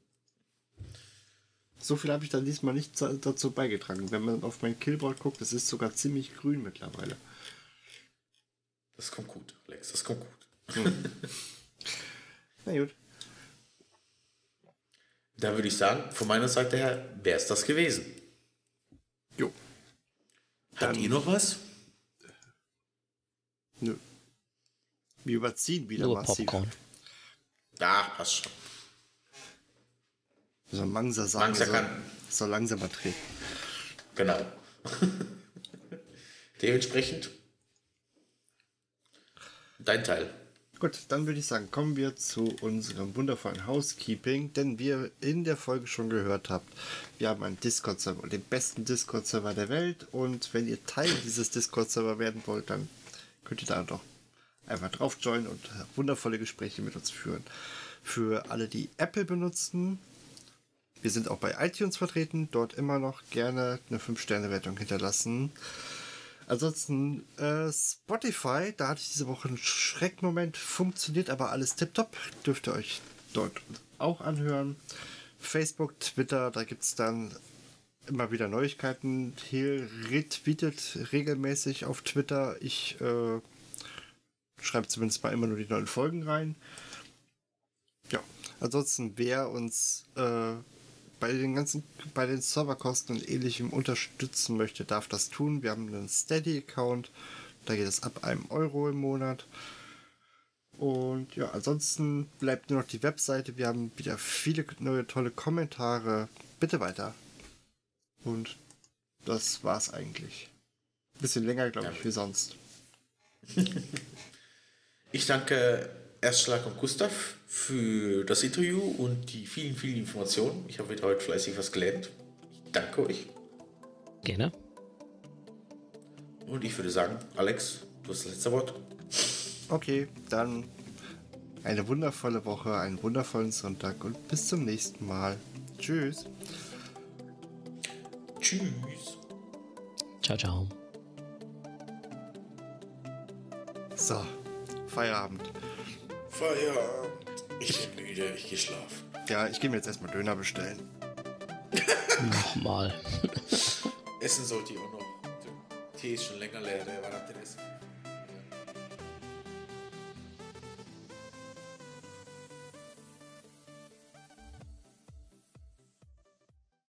so viel habe ich dann diesmal nicht dazu beigetragen. Wenn man auf mein Killboard guckt, es ist sogar ziemlich grün mittlerweile. Das kommt gut, Alex, das kommt gut. Hm. Na gut. Da würde ich sagen, von meiner Seite her wäre es das gewesen. Jo. Habt ihr noch was? Nö. Wir überziehen wieder Nur massiv. Popcorn. Ja, passt schon. So Mangsa sagen, Mangsa soll, kann- soll langsamer treten. Genau. Dementsprechend dein Teil. Gut, dann würde ich sagen, kommen wir zu unserem wundervollen Housekeeping, denn wie ihr in der Folge schon gehört habt, wir haben einen Discord-Server, den besten Discord-Server der Welt und wenn ihr Teil dieses Discord-Server werden wollt, dann könnt ihr da doch einfach drauf joinen und wundervolle Gespräche mit uns führen. Für alle, die Apple benutzen, wir sind auch bei iTunes vertreten, dort immer noch gerne eine 5-Sterne-Wertung hinterlassen. Ansonsten äh, Spotify, da hatte ich diese Woche einen Schreckmoment, funktioniert aber alles tiptop. Dürft ihr euch dort auch anhören. Facebook, Twitter, da gibt es dann immer wieder Neuigkeiten. Hill retweetet regelmäßig auf Twitter. Ich äh, schreibe zumindest mal immer nur die neuen Folgen rein. Ja, ansonsten, wer uns äh, bei den ganzen, bei den Serverkosten und ähnlichem unterstützen möchte, darf das tun. Wir haben einen Steady-Account, da geht es ab einem Euro im Monat. Und ja, ansonsten bleibt nur noch die Webseite. Wir haben wieder viele neue tolle Kommentare. Bitte weiter. Und das war's eigentlich. Bisschen länger, glaube ich, wie sonst. Ich danke Erstschlag und Gustav für das Interview und die vielen, vielen Informationen. Ich habe wieder heute fleißig was gelernt. Ich danke euch. Gerne. Und ich würde sagen, Alex, du hast das letzte Wort. Okay, dann eine wundervolle Woche, einen wundervollen Sonntag und bis zum nächsten Mal. Tschüss. Tschüss. Ciao, ciao. So, Feierabend. Feierabend. Ich bin müde, ich gehe schlafen. Ja, ich gehe mir jetzt erstmal Döner bestellen. Nochmal. Essen sollte ich auch noch. Der Tee ist schon länger leer, der war.